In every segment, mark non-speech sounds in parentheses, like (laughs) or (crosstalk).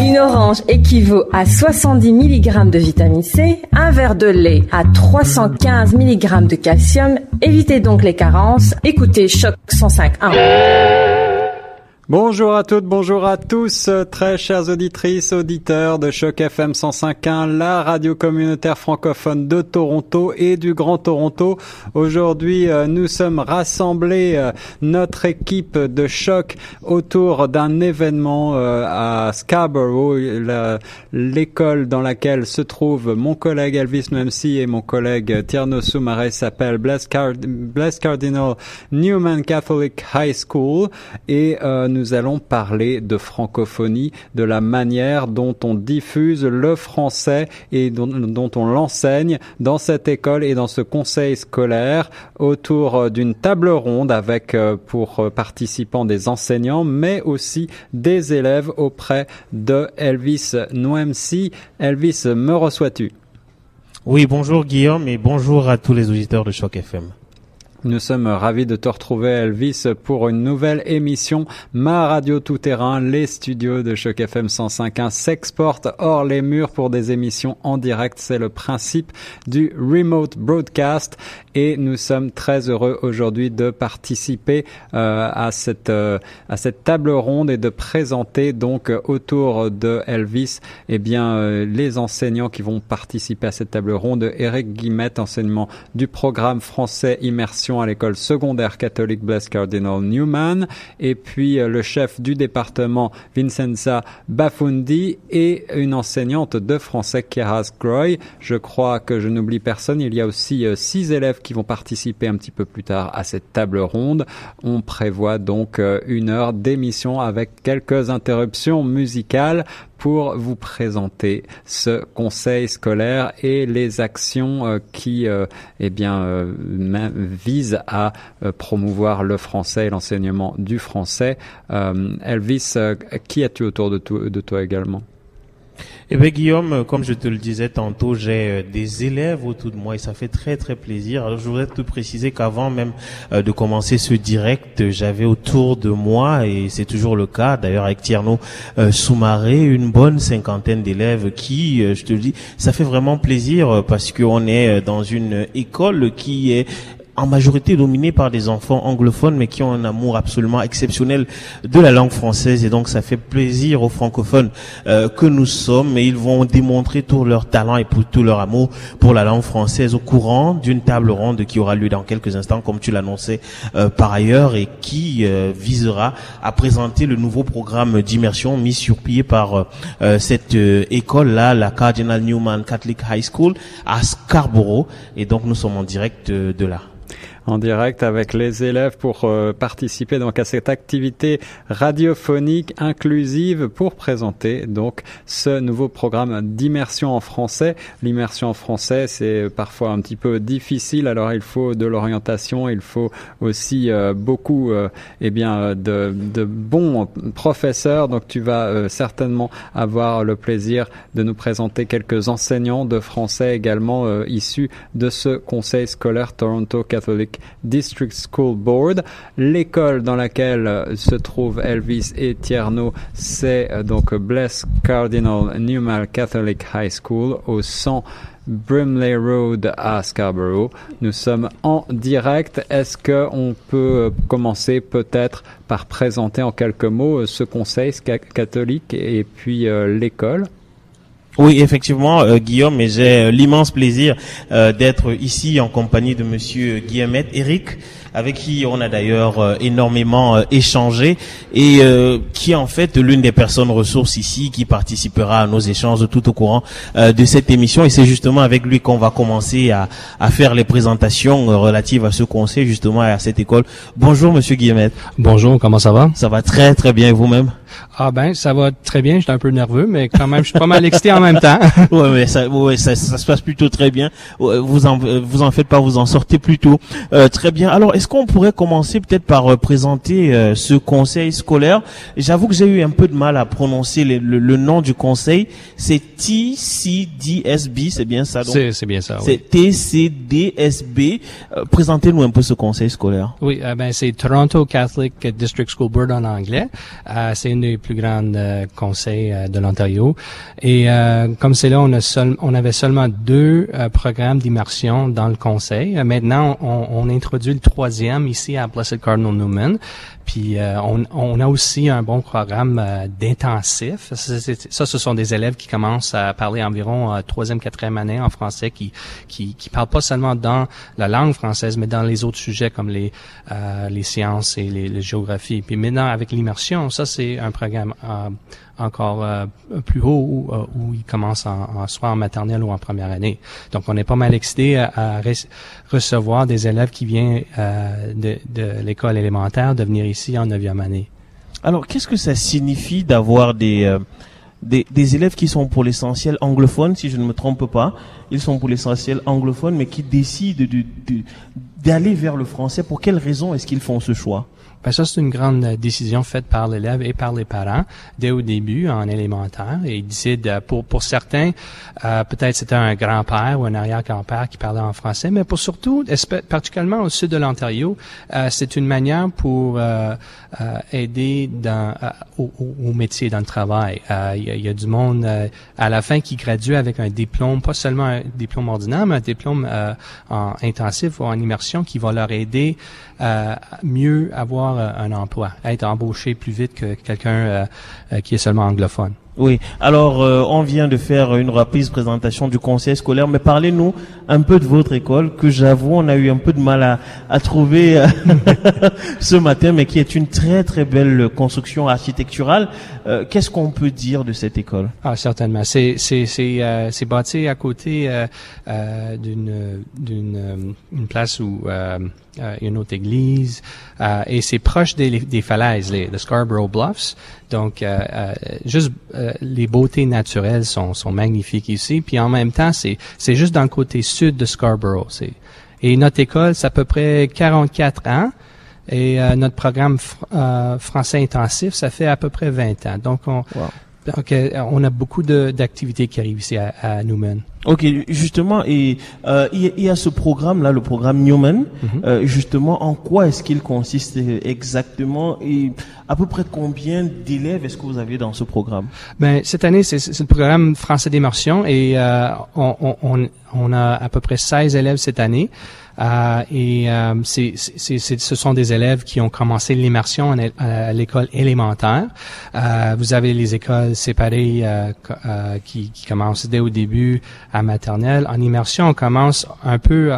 Une orange équivaut à 70 mg de vitamine C, un verre de lait à 315 mg de calcium. Évitez donc les carences. Écoutez Choc 105.1. Bonjour à toutes, bonjour à tous, très chères auditrices, auditeurs de Choc FM 105.1, la radio communautaire francophone de Toronto et du Grand Toronto. Aujourd'hui, euh, nous sommes rassemblés, euh, notre équipe de Choc, autour d'un événement euh, à Scarborough, l'école dans laquelle se trouve mon collègue Elvis Memsi et mon collègue Tierno Soumaré s'appelle Blessed, Cardinal Newman Catholic High School et nous allons parler de francophonie, de la manière dont on diffuse le français et dont, on l'enseigne dans cette école et dans ce conseil scolaire autour d'une table ronde avec euh, pour participants des enseignants, mais aussi des élèves auprès de Elvis Noemsi. Elvis, me reçois-tu? Oui, bonjour Guillaume et bonjour à tous les auditeurs de Choc FM. Nous sommes ravis de te retrouver, Elvis, pour une nouvelle émission Ma Radio Tout Terrain. Les studios de Choc FM 105.1 s'exportent hors les murs pour des émissions en direct. C'est le principe du remote broadcast et nous sommes très heureux aujourd'hui de participer euh, à cette euh, à cette table ronde et de présenter donc autour de Elvis eh bien euh, les enseignants qui vont participer à cette table ronde Eric Guillemette enseignement du programme français immersion à l'école secondaire catholique Blessed Cardinal Newman, et puis euh, le chef du département Vincenza Bafundi et une enseignante de français Keras Groy. Je crois que je n'oublie personne. Il y a aussi euh, six élèves qui vont participer un petit peu plus tard à cette table ronde. On prévoit donc euh, une heure d'émission avec quelques interruptions musicales pour vous présenter ce conseil scolaire et les actions euh, qui euh, eh bien, visent à promouvoir le français et l'enseignement du français. Elvis, qui as-tu autour de toi également? Eh bien, Guillaume, comme je te le disais tantôt, j'ai euh, des élèves autour de moi et ça fait très très plaisir. Alors, je voudrais te préciser qu'avant même euh, de commencer ce direct, j'avais autour de moi, et c'est toujours le cas, d'ailleurs avec Tierno euh, Soumaré, une bonne cinquantaine d'élèves qui, je te le dis, ça fait vraiment plaisir parce qu'on est dans une école qui est en majorité dominés par des enfants anglophones, mais qui ont un amour absolument exceptionnel de la langue française. Et donc, ça fait plaisir aux francophones euh, que nous sommes. Et ils vont démontrer tout leur talent et tout leur amour pour la langue française au courant d'une table ronde qui aura lieu dans quelques instants, comme tu l'annonçais euh, par ailleurs, et qui euh, visera à présenter le nouveau programme d'immersion mis sur pied par cette école-là, la Cardinal Newman Catholic High School à Scarborough. Et donc, nous sommes en direct de là en direct avec les élèves pour euh, participer donc à cette activité radiophonique inclusive pour présenter donc ce nouveau programme d'immersion en français. L'immersion en français, c'est parfois un petit peu difficile, alors il faut de l'orientation, il faut aussi euh, beaucoup euh, eh bien de, de, bons professeurs. Donc tu vas certainement avoir le plaisir de nous présenter quelques enseignants de français également issus de ce conseil scolaire Toronto Catholic District School Board. L'école dans laquelle euh, se trouve Elvis et Tierno, c'est euh, donc Bless Cardinal Newman Catholic High School au 100 Brimley Road à Scarborough. Nous sommes en direct. Est-ce que on peut euh, commencer peut-être par présenter en quelques mots ce conseil catholique et puis l'école? Oui, effectivement, euh, Guillaume, et j'ai euh, l'immense plaisir euh, d'être ici en compagnie de Monsieur Guillemette, Eric, avec qui on a d'ailleurs énormément échangé et qui est en fait l'une des personnes ressources ici qui participera à nos échanges tout au courant de cette émission. Et c'est justement avec lui qu'on va commencer à, à, faire les présentations relatives à ce conseil justement à cette école. Bonjour, Monsieur Guillemette. Bonjour, comment ça va? Ça va très très bien, vous-même? Ah ben, ça va très bien. J'étais un peu nerveux, mais quand même, je suis pas mal excité en même temps. (laughs) ouais, mais ça, ouais, ça, ça, se passe plutôt très bien. Vous en, vous en faites pas, vous en sortez plutôt euh, très bien. Alors, est-ce qu'on pourrait commencer peut-être par euh, présenter euh, ce conseil scolaire? J'avoue que j'ai eu un peu de mal à prononcer le, le, nom du conseil. C'est TCDSB, c'est bien ça C'est, c'est bien ça. C'est TCDSB. Euh, présentez-nous un peu ce conseil scolaire. Oui, ben c'est Toronto Catholic District School Board en anglais. c'est une des plus grands euh, conseils euh, de l'Ontario. Et comme c'est là, on, a seul, on avait seulement deux programmes d'immersion dans le conseil. maintenant, on, on, introduit le troisième ici à Blessed Cardinal Newman. Puis euh, on, on, a aussi un bon programme euh, d'intensif. Ça, ce sont des élèves qui commencent à parler environ euh, troisième, quatrième année en français, qui, qui qui parlent pas seulement dans la langue française, mais dans les autres sujets comme les les sciences et les, les géographies. Puis maintenant avec l'immersion, ça c'est un programme encore euh, plus haut où, euh, où ils commencent en, soit en maternelle ou en première année. Donc, on est pas mal excité à, recevoir des élèves qui viennent euh, de, l'école élémentaire de venir ici en neuvième année. Alors, qu'est-ce que ça signifie d'avoir des, des, élèves qui sont pour l'essentiel anglophones, si je ne me trompe pas, ils sont pour l'essentiel anglophones, mais qui décident d'aller vers le français. Pour quelles raisons est-ce qu'ils font ce choix? Ben ça, c'est une grande euh, décision faite par l'élève et par les parents dès au début en élémentaire. Et ils décident, euh, pour, pour certains, euh, peut-être c'était un grand-père ou un arrière-grand-père qui parlait en français, mais pour surtout, particulièrement au sud de l'Ontario, c'est une manière pour aider dans, au, au, métier, dans le travail. Il y, y, a du monde à la fin qui gradue avec un diplôme, pas seulement un diplôme ordinaire, mais un diplôme en intensif ou en immersion qui va leur aider à mieux avoir euh, un emploi, être embauché plus vite que quelqu'un euh, euh, qui est seulement anglophone. Oui. Alors, on vient de faire une rapide présentation du conseil scolaire, mais parlez-nous un peu de votre école, que j'avoue, on a eu un peu de mal à, à trouver (laughs) ce matin, mais qui est une très très belle construction architecturale. Qu'est-ce qu'on peut dire de cette école? Ah, certainement. C'est c'est c'est c'est bâti à côté d'une d'une une place où euh, une autre église, euh, et c'est proche des, des falaises, les, Scarborough Bluffs. Donc, euh, euh juste les beautés naturelles sont, sont magnifiques ici. Puis en même temps, c'est c'est juste dans le côté sud de Scarborough. Et notre école, c'est à peu près 44 ans. Et notre programme français intensif, ça fait à peu près 20 ans. Donc, on, donc, on a beaucoup d'activités qui arrivent ici à, à Newman. Ok, justement, et euh, il, y a ce programme-là, le programme Newman. Mhm. euh, justement, en quoi est-ce qu'il consiste exactement et à peu près combien d'élèves est-ce que vous avez dans ce programme? Ben cette année, c'est le programme français d'immersion et euh, on, on, on, a à peu près 16 élèves cette année. Euh, et euh, c'est, ce sont des élèves qui ont commencé l'immersion à l'école élémentaire. Euh, vous avez les écoles séparées qui, qui commencent dès au début à maternelle. En immersion, on commence un peu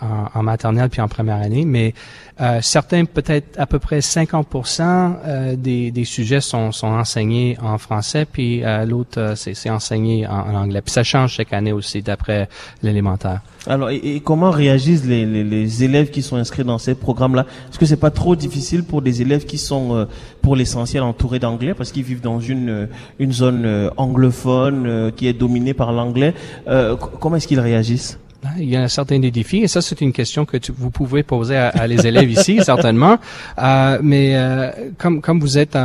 en, en, maternelle puis en première année, mais euh, certains, peut-être à peu près 50% euh, des, des, sujets sont, sont, enseignés en français, puis euh, l'autre, euh, c'est enseigné en, anglais. Puis ça change chaque année aussi, d'après l'élémentaire. Alors, et, comment réagissent les, les, les, élèves qui sont inscrits dans ces programmes-là? Est-ce que c'est pas trop difficile pour des élèves qui sont, euh, pour l'essentiel, entourés d'anglais, parce qu'ils vivent dans une, une zone anglophone qui est dominée par l'anglais? Comment est-ce qu'ils réagissent? Il y a certains des défis, et ça c'est une question que vous pouvez poser à, les élèves ici, (laughs) certainement. Euh, mais euh, comme comme vous êtes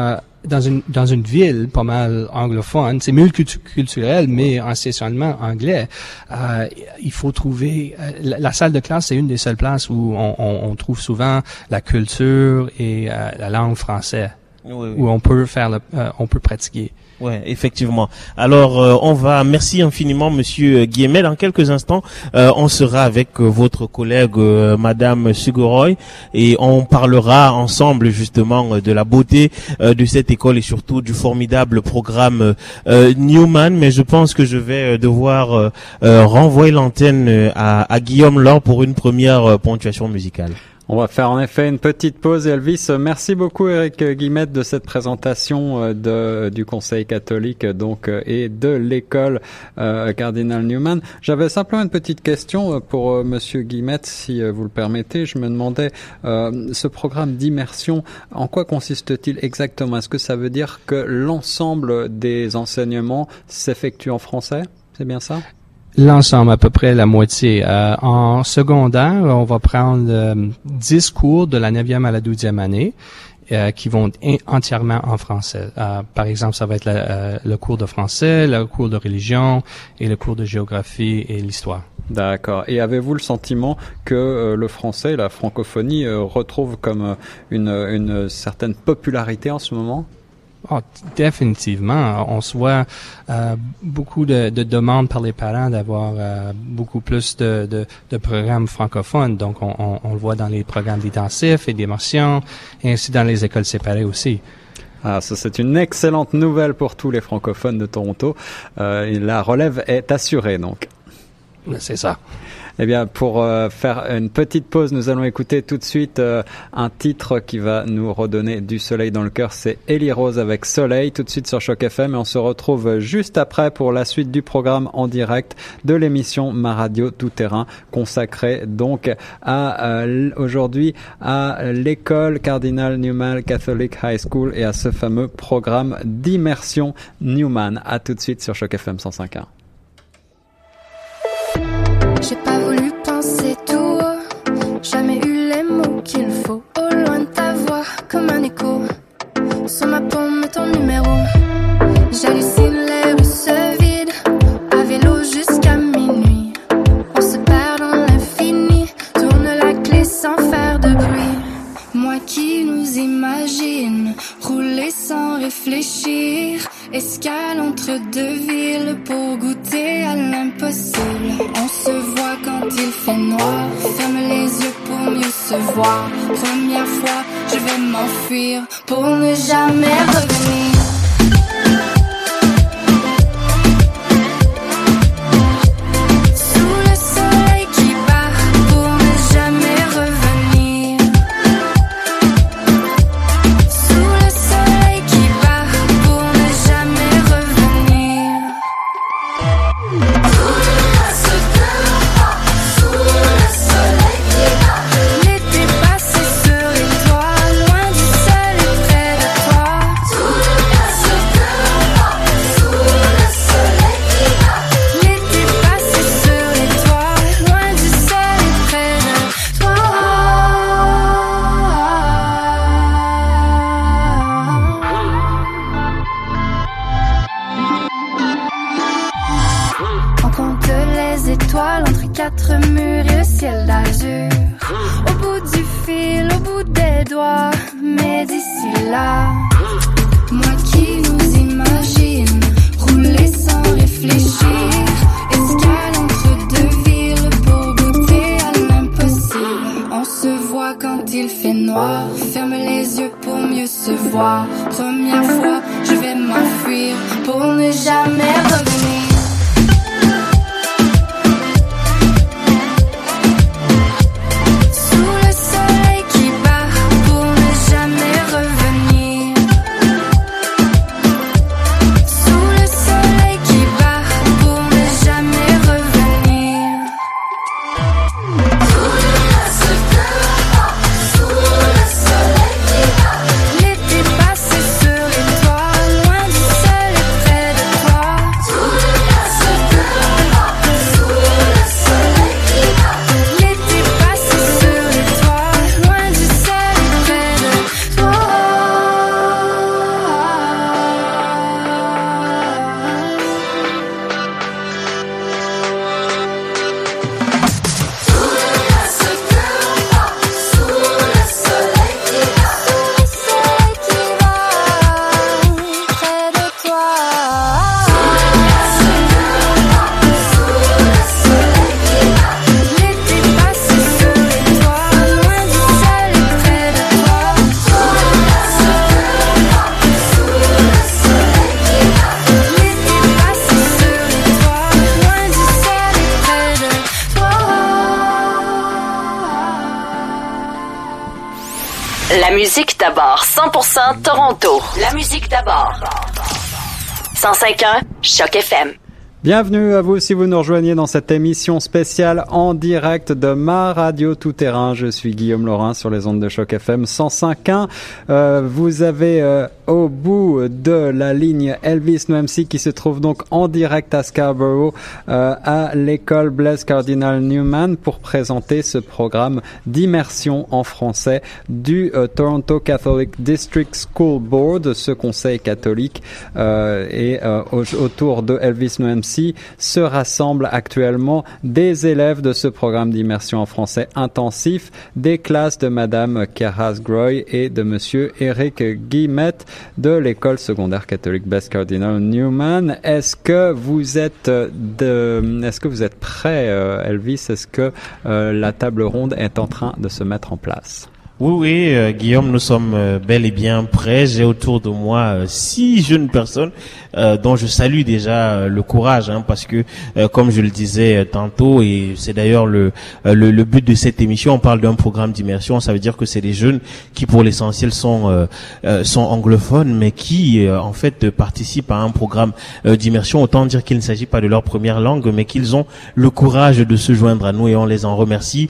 dans une dans une ville pas mal anglophone, c'est multiculturel, mais essentiellement anglais. Euh, il faut trouver euh, la, salle de classe, c'est une des seules places où on, on, on trouve souvent la culture et euh, la langue française, où on peut faire le, on peut pratiquer. Ouais, effectivement. Alors, euh, on va, merci infiniment, Monsieur Guillemet. Dans quelques instants, euh, on sera avec euh, votre collègue, Madame Sugoroy, et on parlera ensemble justement de la beauté de cette école et surtout du formidable programme Newman. Mais je pense que je vais devoir renvoyer l'antenne à, à Guillaume Laure pour une première ponctuation musicale. On va faire en effet une petite pause. Elvis, merci beaucoup Eric Guillemette de cette présentation euh, du Conseil catholique donc euh, et de l'école euh, Cardinal Newman. J'avais simplement une petite question pour Monsieur Guillemette, si vous le permettez. Je me demandais ce programme d'immersion, en quoi consiste-t-il exactement? Est-ce que ça veut dire que l'ensemble des enseignements s'effectue en français? C'est bien ça? L'ensemble, à peu près la moitié. Euh, en secondaire, on va prendre euh, 10 cours de la 9e à la 12e année euh, qui vont entièrement en français. Euh, par exemple, ça va être euh, le cours de français, le cours de religion et le cours de géographie et l'histoire. D'accord. Et avez-vous le sentiment que le français, la francophonie, retrouve comme une, une certaine popularité en ce moment? Oh, définitivement. On se voit euh, beaucoup de, de, demandes par les parents d'avoir euh, beaucoup plus de, de, de, programmes francophones. Donc, on, on, on, le voit dans les programmes d'intensif et d'immersion, et ainsi dans les écoles séparées aussi. Ah, ça c'est une excellente nouvelle pour tous les francophones de Toronto. Euh, la relève est assurée donc. C'est ça. Eh bien, pour euh, faire une petite pause, nous allons écouter tout de suite euh, un titre qui va nous redonner du soleil dans le cœur. C'est Ellie Rose avec Soleil, tout de suite sur Choc FM. Et on se retrouve juste après pour la suite du programme en direct de l'émission Ma Radio Tout Terrain, consacrée donc à euh, aujourd'hui à l'école Cardinal Newman Catholic High School et à ce fameux programme d'immersion Newman. À tout de suite sur Choc FM 105.1. réfléchir. Escale entre deux villes pour goûter à l'impossible. On se voit quand il fait noir. Ferme les yeux pour mieux se voir. Première fois, je vais m'enfuir pour ne jamais revenir. Sans réfléchir. Escale entre deux villes pour goûter à l'impossible. On se voit quand il fait noir. Ferme les yeux pour mieux se voir. Première fois, je vais m'enfuir pour ne jamais revenir. 100% Toronto. La musique d'abord. 105.1 Choc FM. Bienvenue à vous si vous nous rejoignez dans cette émission spéciale en direct de ma radio tout terrain. Je suis Guillaume Laurin sur les ondes de choc FM 105.1. Euh, vous avez euh, au bout de la ligne Elvis Noemsi qui se trouve donc en direct à Scarborough euh, à l'école Blaise Cardinal Newman pour présenter ce programme d'immersion en français du euh, Toronto Catholic District School Board, ce conseil catholique euh, et autour de Elvis Noemsi Se rassemblent actuellement des élèves de ce programme d'immersion en français intensif des classes de Madame Keras Groy et de Monsieur Eric Guillemette de l'école secondaire catholique Best Cardinal Newman. Est-ce que vous êtes de, est-ce que vous êtes prêt, euh, Elvis? Est-ce que euh, la table ronde est en train de se mettre en place? Oui, oui, euh, Guillaume, nous sommes euh, bel et bien prêts. J'ai autour de moi euh, six jeunes personnes euh, dont je salue déjà euh, le courage, hein, parce que, euh, comme je le disais euh, tantôt, et c'est d'ailleurs le, le, le but de cette émission, on parle d'un programme d'immersion, ça veut dire que c'est des jeunes qui, pour l'essentiel, sont sont anglophones, mais qui, en fait, participent à un programme d'immersion. Autant dire qu'il ne s'agit pas de leur première langue, mais qu'ils ont le courage de se joindre à nous, et on les en remercie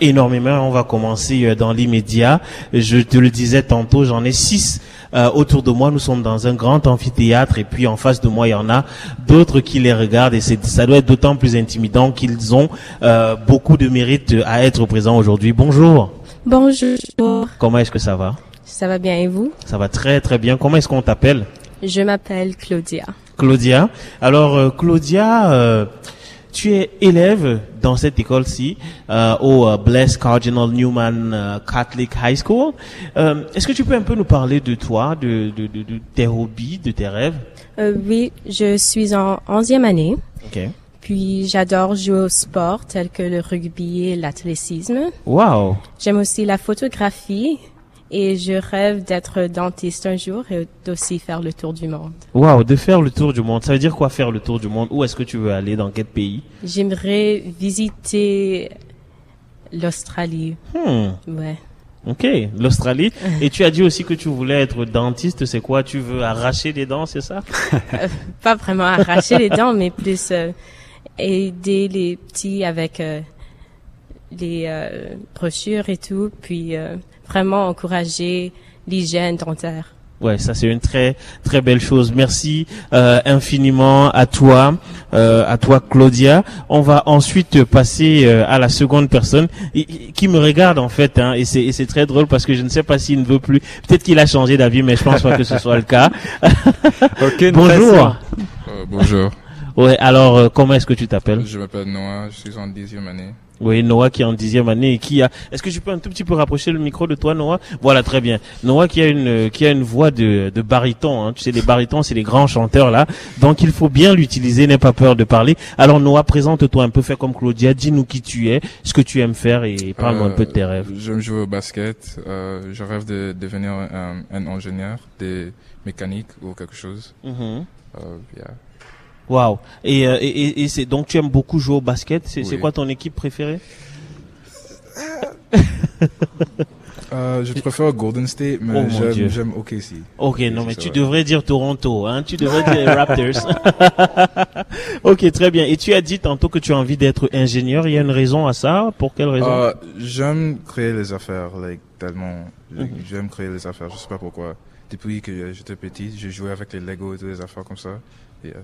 énormément. On va commencer dans l'immédiat. Je te le disais tantôt, j'en ai six euh, autour de moi. Nous sommes dans un grand amphithéâtre et puis en face de moi, il y en a d'autres qui les regardent et c'est, ça doit être d'autant plus intimidant qu'ils ont euh, beaucoup de mérite à être présents aujourd'hui. Bonjour. Bonjour, Comment est-ce que ça va? Ça va bien et vous? Ça va très très bien. Comment est-ce qu'on t'appelle? Je m'appelle Claudia. Claudia. Alors euh, Claudia, euh, tu es élève dans cette école-ci euh, au euh, Blessed Cardinal Newman euh, Catholic High School. Euh, Est-ce que tu peux un peu nous parler de toi, de, de, de, de tes hobbies, de tes rêves? Euh, oui, je suis en onzième année, Ok. puis j'adore jouer au sport tel que le rugby et l'athlétisme. Wow. J'aime aussi la photographie et je rêve d'être dentiste un jour et d'aussi faire le tour du monde. Wow, de faire le tour du monde. Ça veut dire quoi faire le tour du monde? Où est-ce que tu veux aller? Dans quel pays? J'aimerais visiter l'Australie. Hmm. Ouais. Ok, l'Australie. (laughs) Et tu as dit aussi que tu voulais être dentiste. C'est quoi? Tu veux arracher les dents, c'est ça? (laughs) Pas vraiment arracher les dents, mais plus euh, aider les petits avec euh, les euh, brochures et tout, puis euh, vraiment encourager l'hygiène dentaire. Ouais, ça c'est une très très belle chose. Merci euh, infiniment à toi, euh, à toi Claudia. On va ensuite passer euh, à la seconde personne qui me regarde en fait, hein, et c'est et c'est très drôle parce que je ne sais pas s'il ne veut plus. Peut-être qu'il a changé d'avis, mais je pense pas que ce soit le cas. (laughs) Aucune Bonjour. Euh, bonjour, Ouais, alors euh, comment est-ce que tu t'appelles? Je m'appelle Noah, je suis en dixième année. Oui, Noah qui est en dixième année et qui a. Est-ce que je peux un tout petit peu rapprocher le micro de toi, Noah? Voilà, très bien. Noah qui a une euh, qui a une voix de de baryton. Hein. Tu sais, les barytons, c'est les grands chanteurs là. Donc il faut bien l'utiliser. N'aie pas peur de parler. Alors Noah, présente-toi un peu, fais comme Claudia. Dis-nous qui tu es, ce que tu aimes faire et parle-nous un Euh, peu de tes rêves. J'aime jouer au basket, euh, je rêve de devenir un, un ingénieur des mécaniques ou quelque chose. Mhm. Euh, yeah. Wow. Et euh, et, et, et c'est donc tu aimes beaucoup jouer au basket. C'est Oui. quoi ton équipe préférée? (laughs) Euh, je préfère Golden State, mais Oh, j'aime, OKC. Ok, non, mais tu vrai. devrais dire Toronto, hein. Tu devrais dire (laughs) Raptors. (laughs) ok, très bien. Et tu as dit tantôt que tu as envie d'être ingénieur. Il y a une raison à ça? Pour quelle raison? Euh, j'aime créer les affaires, like, tellement. Mhm. J'aime créer les affaires, je sais pas pourquoi. Depuis que j'étais petit, j'ai joué avec les Lego et toutes les affaires comme ça. Yes.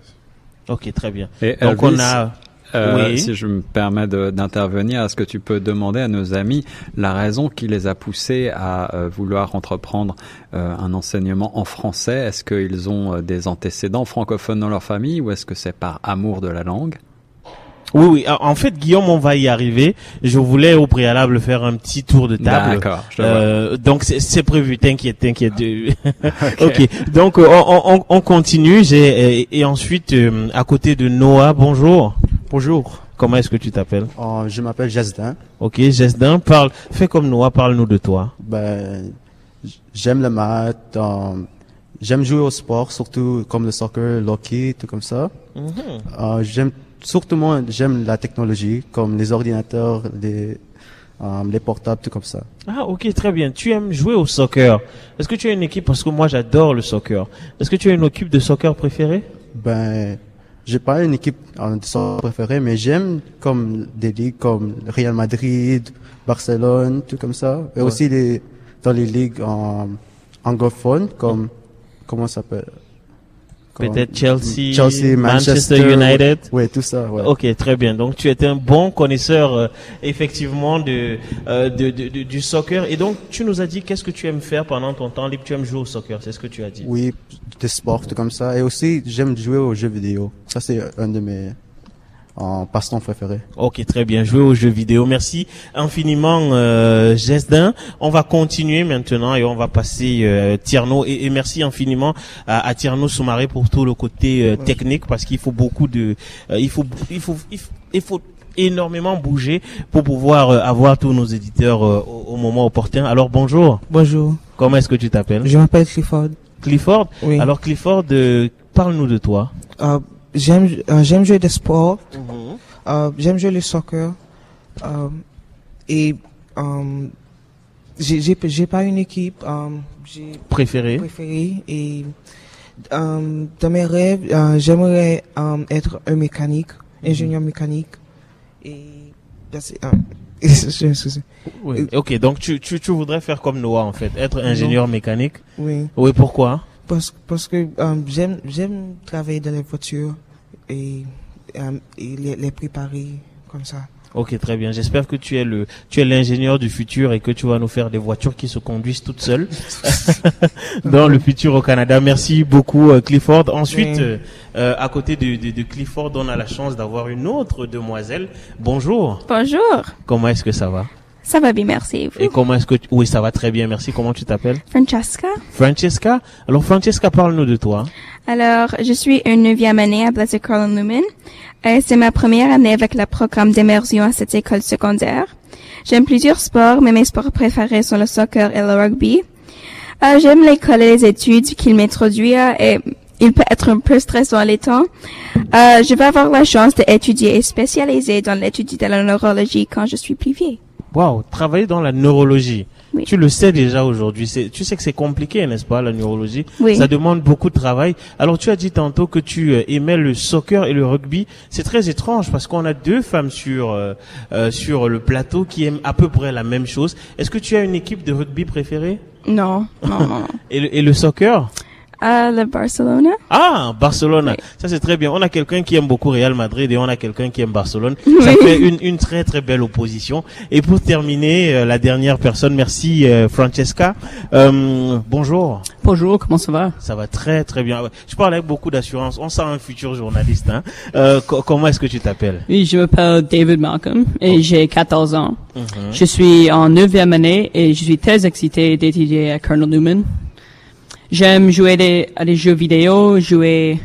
Ok, très bien. Et Donc Elvis, on a. Euh, Oui. Si je me permets d'intervenir, est-ce que tu peux demander à nos amis la raison qui les a poussés à euh, vouloir entreprendre euh, un enseignement en français? Est-ce qu'ils ont des antécédents francophones dans leur famille ou est-ce que c'est par amour de la langue? Oui, oui. Ah, En fait, Guillaume, on va y arriver. Je voulais au préalable faire un petit tour de table. D'accord. Euh, donc c'est- c'est prévu. T'inquiète, t'inquiète. (laughs) (laughs) ok. Donc euh, on, on, on continue. J'ai et, ensuite euh, à côté de Noah. Bonjour. Bonjour, Comment est-ce que tu t'appelles? Euh, je m'appelle Jasdin. Ok, Jesdin, parle. Fais comme Noah. Parle-nous de toi. Ben, j'aime le maths, euh, j'aime jouer au sport, surtout comme le soccer, le hockey, tout comme ça. Euh, j'aime surtout moi, j'aime la technologie, comme les ordinateurs, les euh, les portables, tout comme ça. Ah, ok, très bien. Tu aimes jouer au soccer. Est-ce que tu as une équipe Parce que moi, j'adore le soccer. Est-ce que tu as une équipe de soccer préférée? Ben, j'ai pas une équipe euh, de soccer préférée, mais j'aime comme des ligues comme Real Madrid, Barcelone, tout comme ça. Et Ouais. aussi les, dans les ligues euh, anglophones, comme, comment ça s'appelle? Peut-être Chelsea, Chelsea, Manchester, Manchester, United. Ouais, tout ça. Ouais. Ok, très bien. Donc tu es un bon connaisseur euh, effectivement de, euh, de, de- de- du soccer. Et donc tu nous as dit qu'est-ce que tu aimes faire pendant ton temps libre? Tu aimes jouer au soccer, c'est ce que tu as dit. Oui, des sports, tout comme ça. Et aussi, j'aime jouer aux jeux vidéo. Ça, c'est un de mes en passe-temps préférés. Ok, très bien. Jouer aux jeux vidéo. Merci infiniment, euh, Gesdin. On va continuer maintenant et on va passer euh, Tierno. Et, et merci infiniment à, à Tierno Soumaré pour tout le côté euh, technique parce qu'il faut beaucoup de, euh, il faut, il faut, il faut, il faut énormément bouger pour pouvoir euh, avoir tous nos éditeurs euh, au, au moment opportun. Alors bonjour. Bonjour, Comment est-ce que tu t'appelles? Je m'appelle Clifford. Clifford? Oui. Alors Clifford, euh, parle-nous de toi. J'aime euh, j'aime jouer des sports. Euh, j'aime jouer le soccer. Euh, et j'ai j'ai pas une équipe. Euh, j'ai Préféré. préféré et dans mes rêves, j'aimerais être un mécanique, ingénieur mécanique. Et (laughs) je- Oui. Ok, donc tu, tu, tu voudrais faire comme Noah en fait, être ingénieur mécanique. oui. Oui, pourquoi? Parce, parce que euh, j'aime j'aime travailler dans les voitures et, euh, et les, les préparer comme ça. Ok, très bien. J'espère que tu es le, tu es l'ingénieur du futur et que tu vas nous faire des voitures qui se conduisent toutes seules (laughs) dans le futur au Canada. Merci beaucoup, euh, Clifford. Ensuite, Oui. euh, euh, à côté de, de, de Clifford, on a la chance d'avoir une autre demoiselle. Bonjour. Bonjour, Comment est-ce que ça va? Ça va bien, merci. Et comment est-ce que tu... oui, ça va très bien. Merci. Comment tu t'appelles? Francesca. Francesca? Alors, Francesca, parle-nous de toi. Alors, je suis une neuvième année à Blaise Carlin Lumen. Euh, c'est ma première année avec le programme d'immersion à cette école secondaire. J'aime plusieurs sports, mais mes sports préférés sont le soccer et le rugby. Euh, j'aime l'école et les études qu'il m'introduit à et il peut être un peu stressant à l'étang. Euh, je vais avoir la chance d'étudier et spécialiser dans l'étude de la neurologie quand je suis plus vieille. Waouh, travailler dans la neurologie. Oui. Tu le sais déjà aujourd'hui. Tu sais que c'est compliqué, n'est-ce pas, la neurologie? Oui. Ça demande beaucoup de travail. Alors, tu as dit tantôt que tu euh, aimais le soccer et le rugby. C'est très étrange parce qu'on a deux femmes sur euh, euh, sur le plateau qui aiment à peu près la même chose. Est-ce que tu as une équipe de rugby préférée? Non, non, non. non. (laughs) et le, et le soccer? Le Barcelona. Ah, Barcelone. Oui. Ça c'est très bien. On a quelqu'un qui aime beaucoup Real Madrid et on a quelqu'un qui aime Barcelone. Ça Oui. fait une, une très très belle opposition. Et pour terminer, euh, la dernière personne, merci euh, Francesca. Euh, bonjour. Bonjour, comment ça va? Ça va très très bien. Je parle avec beaucoup d'assurance. On sent un futur journaliste. Hein. Euh, co- comment est-ce que tu t'appelles? Oui, je m'appelle David Malcolm et j'ai 14 ans. Mhm. Je suis en neuvième année et je suis très excité d'étudier à Colonel Newman. J'aime jouer des- à des jeux vidéo, jouer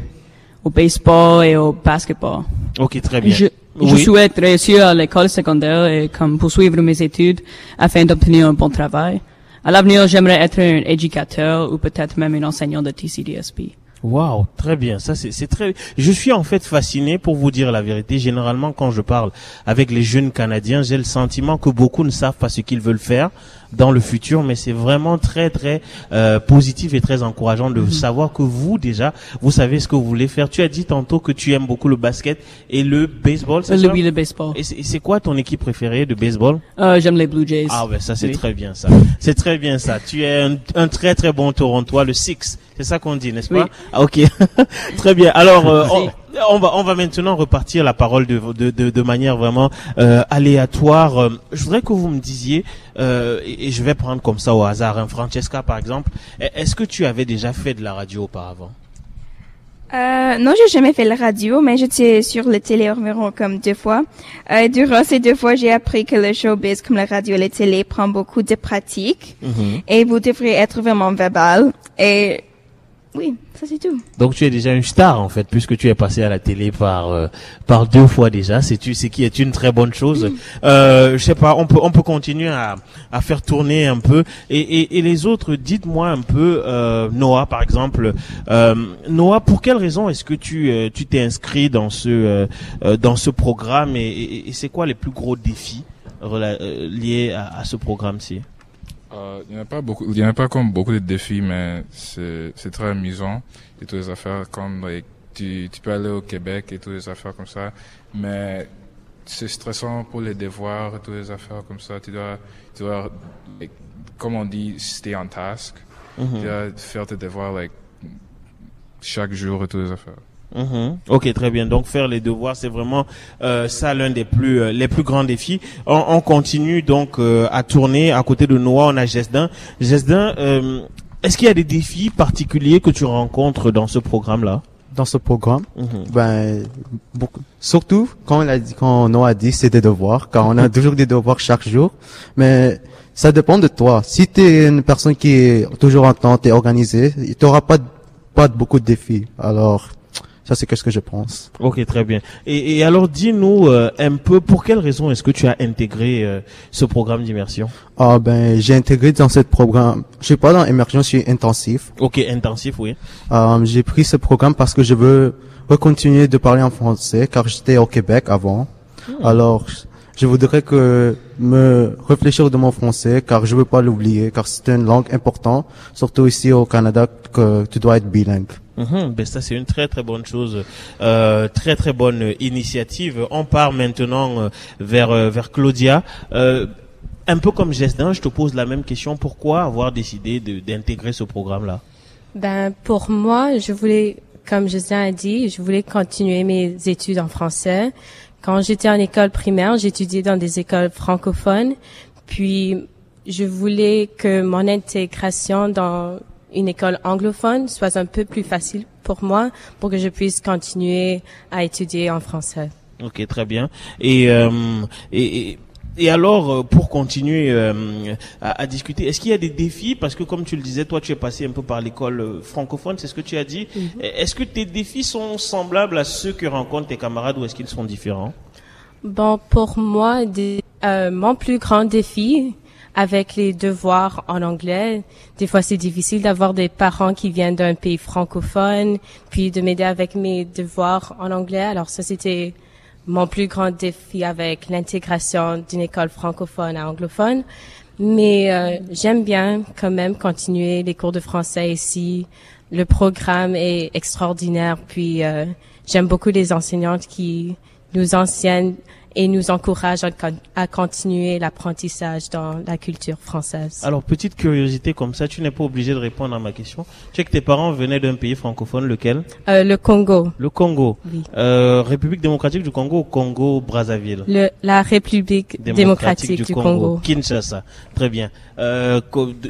au baseball et au basketball. Ok, très bien. Je, je souhaite réussir à l'école secondaire et comme poursuivre mes études afin d'obtenir un bon travail. À l'avenir, j'aimerais être un éducateur ou peut-être même un enseignant de TCDSP. Waouh, très bien. Ça c'est c'est très. Je suis en fait fasciné pour vous dire la vérité. Généralement, quand je parle avec les jeunes Canadiens, j'ai le sentiment que beaucoup ne savent pas ce qu'ils veulent faire dans le futur, mais c'est vraiment très très euh, positif et très encourageant de savoir que vous déjà vous savez ce que vous voulez faire. Tu as dit tantôt que tu aimes beaucoup le basket et le baseball. c'est ça? oui, le baseball. Et c'est quoi ton équipe préférée de baseball? Euh, j'aime les Blue Jays. Ah ouais, ça c'est Oui. très bien ça. C'est très bien ça. Tu es un, un très très bon Torontois, le Six. C'est ça qu'on dit, n'est-ce pas? Ah, Ok, (laughs) très bien. Alors euh, on, on va on va maintenant repartir la parole de de de, de manière vraiment euh, aléatoire. Euh, Je voudrais que vous me disiez euh, et, et je vais prendre comme ça au hasard, hein, Francesca par exemple. E- Est-ce que tu avais déjà fait de la radio auparavant? Euh, non, j'ai jamais fait la radio, mais j'étais sur le télé environ comme deux fois. Euh, durant ces deux fois, j'ai appris que le showbiz, comme la radio et la télé, prend beaucoup de pratique. Et vous devrez être vraiment verbal. Et oui, ça c'est tout. Donc tu es déjà une star en fait, puisque tu es passé à la télé par euh, par deux fois déjà. C'est tu, c'est qui est une très bonne chose. Euh, je sais pas, on peut on peut continuer à à faire tourner un peu. Et et, et les autres, dites-moi un peu, euh, Noah par exemple. Euh, Noah, pour quelle raison est-ce que tu euh, tu t'es inscrit dans ce euh, euh, dans ce programme et, et, et c'est quoi les plus gros défis liés à, à ce programme-ci? Euh, Il n'y en a pas beaucoup, il y en a pas comme beaucoup de défis, mais c'est, c'est très amusant et toutes les affaires comme, like, tu, tu peux aller au Québec et toutes les affaires comme ça, mais c'est stressant pour les devoirs et toutes les affaires comme ça. Tu dois, tu dois, like, comme on dit, stay on task. Mhm. Tu dois faire tes devoirs, like, chaque jour et toutes les affaires. Mhm. Ok, très bien. Donc faire les devoirs, c'est vraiment euh, ça l'un des plus euh, les plus grands défis. On, on continue donc euh, à tourner à côté de Noah. On a Gesdin. Gesdin, euh, est-ce qu'il y a des défis particuliers que tu rencontres dans ce programme-là? Dans ce programme, Mhm. ben, beaucoup, surtout quand on a dit, quand Noah a dit c'est des devoirs, car on a (laughs) toujours des devoirs chaque jour, mais ça dépend de toi. Si tu es une personne qui est toujours en temps, t'es organisé, tu n'auras pas, pas de beaucoup de défis. Alors, ça c'est ce que je pense. Ok, très bien. Et, et alors, dis-nous euh, un peu pour quelles raisons est-ce que tu as intégré euh, ce programme d'immersion? Ah ben, j'ai intégré dans ce programme, je suis pas dans immersion, je suis intensif. Ok, intensif, oui. Euh, j'ai pris ce programme parce que je veux continuer de parler en français, car j'étais au Québec avant. Alors, je voudrais que me réfléchir de mon français, car je veux pas l'oublier, car c'est une langue importante, surtout ici au Canada, que tu dois être bilingue. Mhm, ben ça c'est une très très bonne chose, euh, très très bonne initiative. On part maintenant euh, vers euh, vers Claudia. Euh, un peu comme Gestin, je te pose la même question. Pourquoi avoir décidé d'intégrer ce programme-là? Ben, pour moi, je voulais, comme Justin a dit, je voulais continuer mes études en français. Quand j'étais en école primaire, j'étudiais dans des écoles francophones. Puis, je voulais que mon intégration dans une école anglophone soit un peu plus facile pour moi, pour que je puisse continuer à étudier en français. Ok, très bien. Et euh, et, et et alors, euh, pour continuer euh, à, à discuter, est-ce qu'il y a des défis? Parce que comme tu le disais, toi, tu es passé un peu par l'école euh, francophone, c'est ce que tu as dit. Est-ce que tes défis sont semblables à ceux que rencontrent tes camarades ou est-ce qu'ils sont différents? Bon, pour moi, des- euh, mon plus grand défi avec les devoirs en anglais, des fois c'est difficile d'avoir des parents qui viennent d'un pays francophone, puis de m'aider avec mes devoirs en anglais. Alors ça, c'était mon plus grand défi avec l'intégration d'une école francophone à anglophone. Mais euh, j'aime bien quand même continuer les cours de français ici. Le programme est extraordinaire, puis euh, j'aime beaucoup les enseignantes qui nous enseignent et nous encouragent à, con- à continuer l'apprentissage dans la culture française. Alors, petite curiosité comme ça, tu n'es pas obligé de répondre à ma question. Tu sais que tes parents venaient d'un pays francophone, lequel? Euh, le Congo, Le Congo. Oui. Euh, République démocratique du Congo ou Congo-Brazzaville le, la République démocratique, du, Congo. Kinshasa. Très bien. Euh,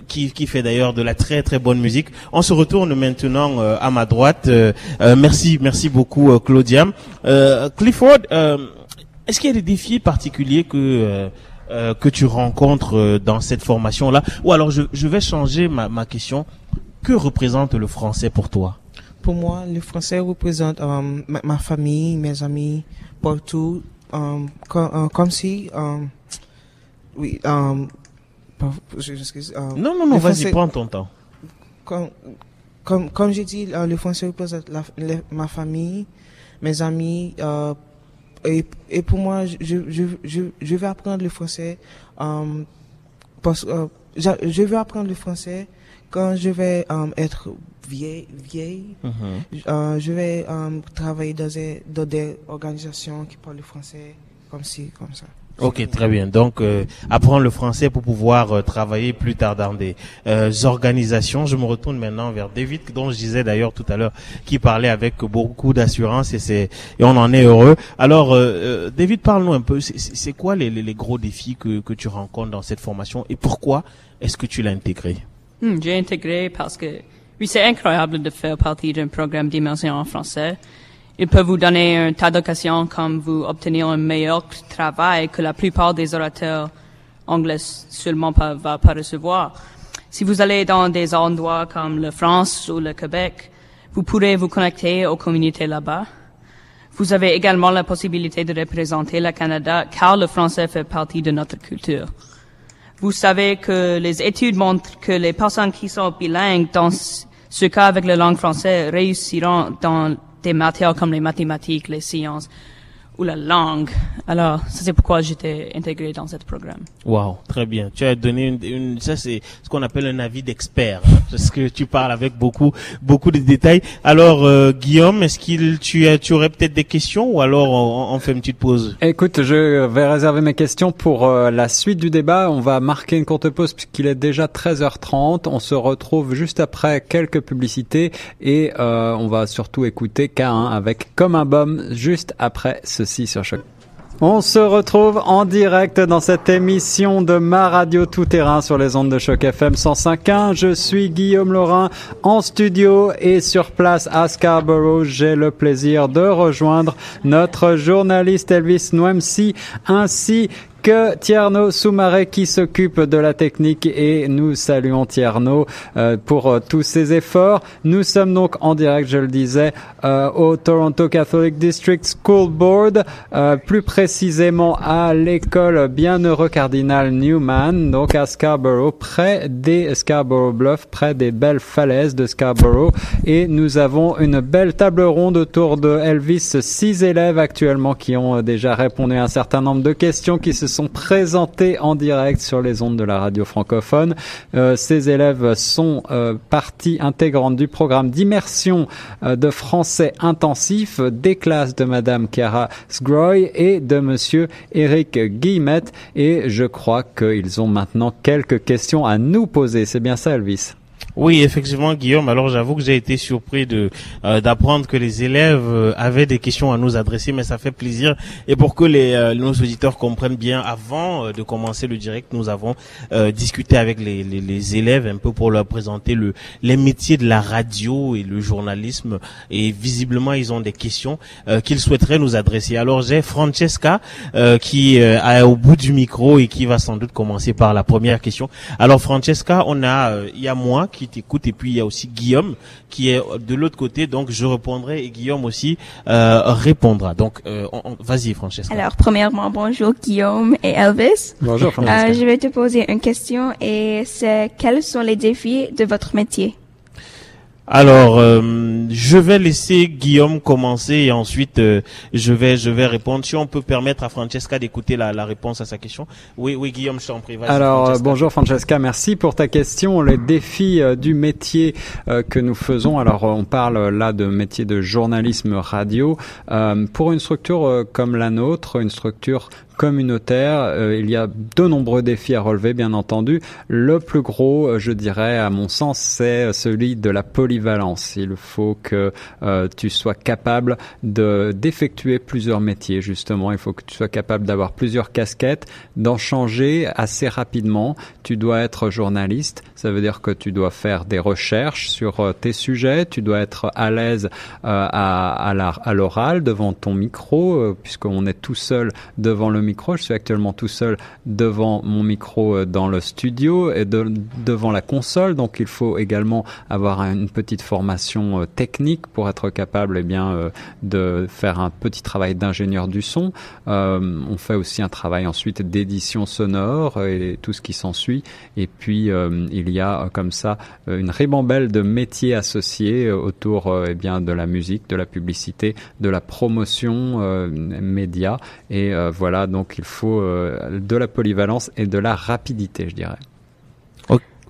qui, qui fait d'ailleurs de la très très bonne musique. On se retourne maintenant euh, à ma droite. Euh, euh, merci, merci beaucoup Claudia. Euh, Clifford, euh, est-ce qu'il y a des défis particuliers que euh, euh, que tu rencontres euh, dans cette formation-là? Ou alors je, je vais changer ma, ma question. Que représente le français pour toi? Pour moi, le français représente euh, ma, ma famille, mes amis, partout, euh, co- comme si, oui, je- excuse, Non, non, non, vas-y, prends ton temps. comme, comme, comme j'ai dit, le français représente la, la- ma famille, mes amis, et, et pour moi, je, je, je, je vais apprendre le français, euh, parce que euh, je, je vais apprendre le français quand je vais euh, être vieille, vieille euh, je vais euh, travailler dans des, dans des organisations qui parlent le français, comme ci, comme ça. Ok, très bien. Donc, euh, apprendre le français pour pouvoir euh, travailler plus tard dans des euh, organisations. Je me retourne maintenant vers David, dont je disais d'ailleurs tout à l'heure, qui parlait avec beaucoup d'assurance et c'est et on en est heureux. Alors, euh, euh, David, parle-nous un peu. C'est- quoi les, les, les gros défis que, que tu rencontres dans cette formation et pourquoi est-ce que tu l'as intégré? Hmm, J'ai intégré parce que, oui, c'est incroyable de faire partie d'un programme d'immersion en français. Il peut vous donner un tas d'occasions comme vous obtenir un meilleur travail que la plupart des orateurs anglais seulement ne va pas recevoir. Si vous allez dans des endroits comme la France ou le Québec, vous pourrez vous connecter aux communautés là-bas. Vous avez également la possibilité de représenter le Canada car le français fait partie de notre culture. Vous savez que les études montrent que les personnes qui sont bilingues dans ce cas avec la langue française réussiront dans des matières comme les mathématiques, les sciences ou la langue. Alors, ça c'est pourquoi j'étais intégré dans ce programme. Wow, très bien. Tu as donné une, une ça c'est ce qu'on appelle un avis d'expert, hein, parce que tu parles avec beaucoup beaucoup de détails. Alors euh, Guillaume, est-ce qu'il tu as tu aurais peut-être des questions ou alors on, on, fait une petite pause? Écoute, je vais réserver mes questions pour euh, la suite du débat. On va marquer une courte pause puisqu'il est déjà 13h30. On se retrouve juste après quelques publicités et euh, on va surtout écouter K1 avec Comme un bum juste après ceci On se retrouve en direct dans cette émission de Ma Radio Tout Terrain sur les ondes de Choc FM 105.1. Je suis Guillaume Laurin en studio et sur place à Scarborough. J'ai le plaisir de rejoindre notre journaliste Elvis Nwemsi ainsi Tierno Soumaré qui s'occupe de la technique et nous saluons Tierno euh, pour euh, tous ses efforts. Nous sommes donc en direct, je le disais, euh, au Toronto Catholic District School Board, plus précisément à l'école Bienheureux Cardinal Newman, donc à Scarborough, près des Scarborough Bluffs, près des belles falaises de Scarborough. Et nous avons une belle table ronde autour de Elvis, six élèves actuellement qui ont déjà répondu à un certain nombre de questions qui se sont présentés en direct sur les ondes de la radio francophone. Euh, ces élèves sont euh, partie intégrante du programme d'immersion euh, de français intensif des classes de Madame Chiara Sgroy et de Monsieur Eric Guillemette. Et je crois qu'ils ont maintenant quelques questions à nous poser. C'est bien ça, Elvis? Oui, effectivement, Guillaume. Alors, j'avoue que j'ai été surpris de euh, d'apprendre que les élèves euh, avaient des questions à nous adresser, mais ça fait plaisir. Et pour que les euh, nos auditeurs comprennent bien, avant de commencer le direct, nous avons discuté avec les, les, les, élèves un peu pour leur présenter le les métiers de la radio et le journalisme. Et visiblement, ils ont des questions qu'ils souhaiteraient nous adresser. Alors, j'ai Francesca qui est au bout du micro et qui va sans doute commencer par la première question. Alors, Francesca, on a il y a moi qui t'écoute et puis il y a aussi Guillaume qui est de l'autre côté. Donc je répondrai et Guillaume aussi euh, répondra. Donc euh, vas-y Francesca. Alors premièrement bonjour Guillaume et Elvis. Bonjour Francesca. Euh, je vais te poser une question et c'est quels sont les défis de votre métier? Alors, euh, je vais laisser Guillaume commencer et ensuite euh, je vais je vais répondre. Si on peut permettre à Francesca d'écouter la, la, réponse à sa question. Oui, oui, Guillaume, je t'en prie. Alors, Francesca. bonjour Francesca, merci pour ta question. Les défis euh, du métier euh, que nous faisons. Alors, on parle là de métier de journalisme radio. pour une structure comme la nôtre, une structure communautaire. Euh, il y a de nombreux défis à relever, bien entendu. Le plus gros, euh, je dirais, à mon sens, c'est celui de la polyvalence. Il faut que euh, tu sois capable de d'effectuer plusieurs métiers, justement. Il faut que tu sois capable d'avoir plusieurs casquettes, d'en changer assez rapidement. Tu dois être journaliste. Ça veut dire que tu dois faire des recherches sur tes sujets. Tu dois être à l'aise à, à l'oral devant ton micro, puisqu'on est tout seul devant le micro. Je suis actuellement tout seul devant mon micro euh, dans le studio et de, devant la console. Donc il faut également avoir une petite formation euh, technique pour être capable eh bien, euh, de faire un petit travail d'ingénieur du son. on fait aussi un travail ensuite d'édition sonore et tout ce qui s'ensuit. Et puis il y a comme ça une ribambelle de métiers associés autour eh bien, de la musique, de la publicité, de la promotion média. Et voilà donc donc il faut euh, de la polyvalence et de la rapidité, je dirais.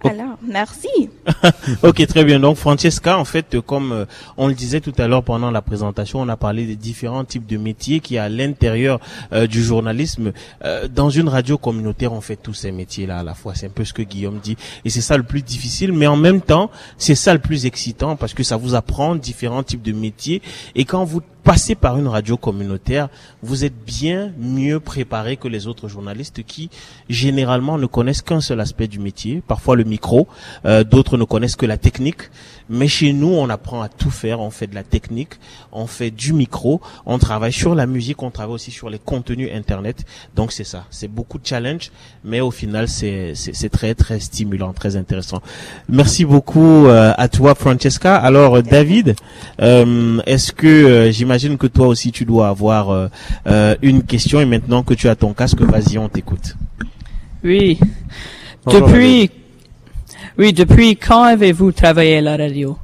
Alors, merci. (laughs) ok, très bien. Donc, Francesca, en fait, comme euh, on le disait tout à l'heure pendant la présentation, on a parlé des différents types de métiers qui à l'intérieur euh, du journalisme. Euh, dans une radio communautaire, on fait tous ces métiers-là à la fois. C'est un peu ce que Guillaume dit. Et c'est ça le plus difficile, mais en même temps, c'est ça le plus excitant parce que ça vous apprend différents types de métiers. Et quand vous passez par une radio communautaire, vous êtes bien mieux préparé que les autres journalistes qui, généralement, ne connaissent qu'un seul aspect du métier. Parfois le micro, euh, d'autres ne connaissent que la technique. Mais chez nous, on apprend à tout faire. On fait de la technique, on fait du micro, on travaille sur la musique, on travaille aussi sur les contenus internet. Donc c'est ça, c'est beaucoup de challenge, mais au final c'est c'est très très stimulant, très intéressant. Merci beaucoup euh, à toi, Francesca. Alors David, euh, est-ce que euh, j'imagine que toi aussi tu dois avoir une question et maintenant que tu as ton casque, vas-y, on t'écoute. Oui. Depuis oui, depuis quand avez-vous travaillé à la radio?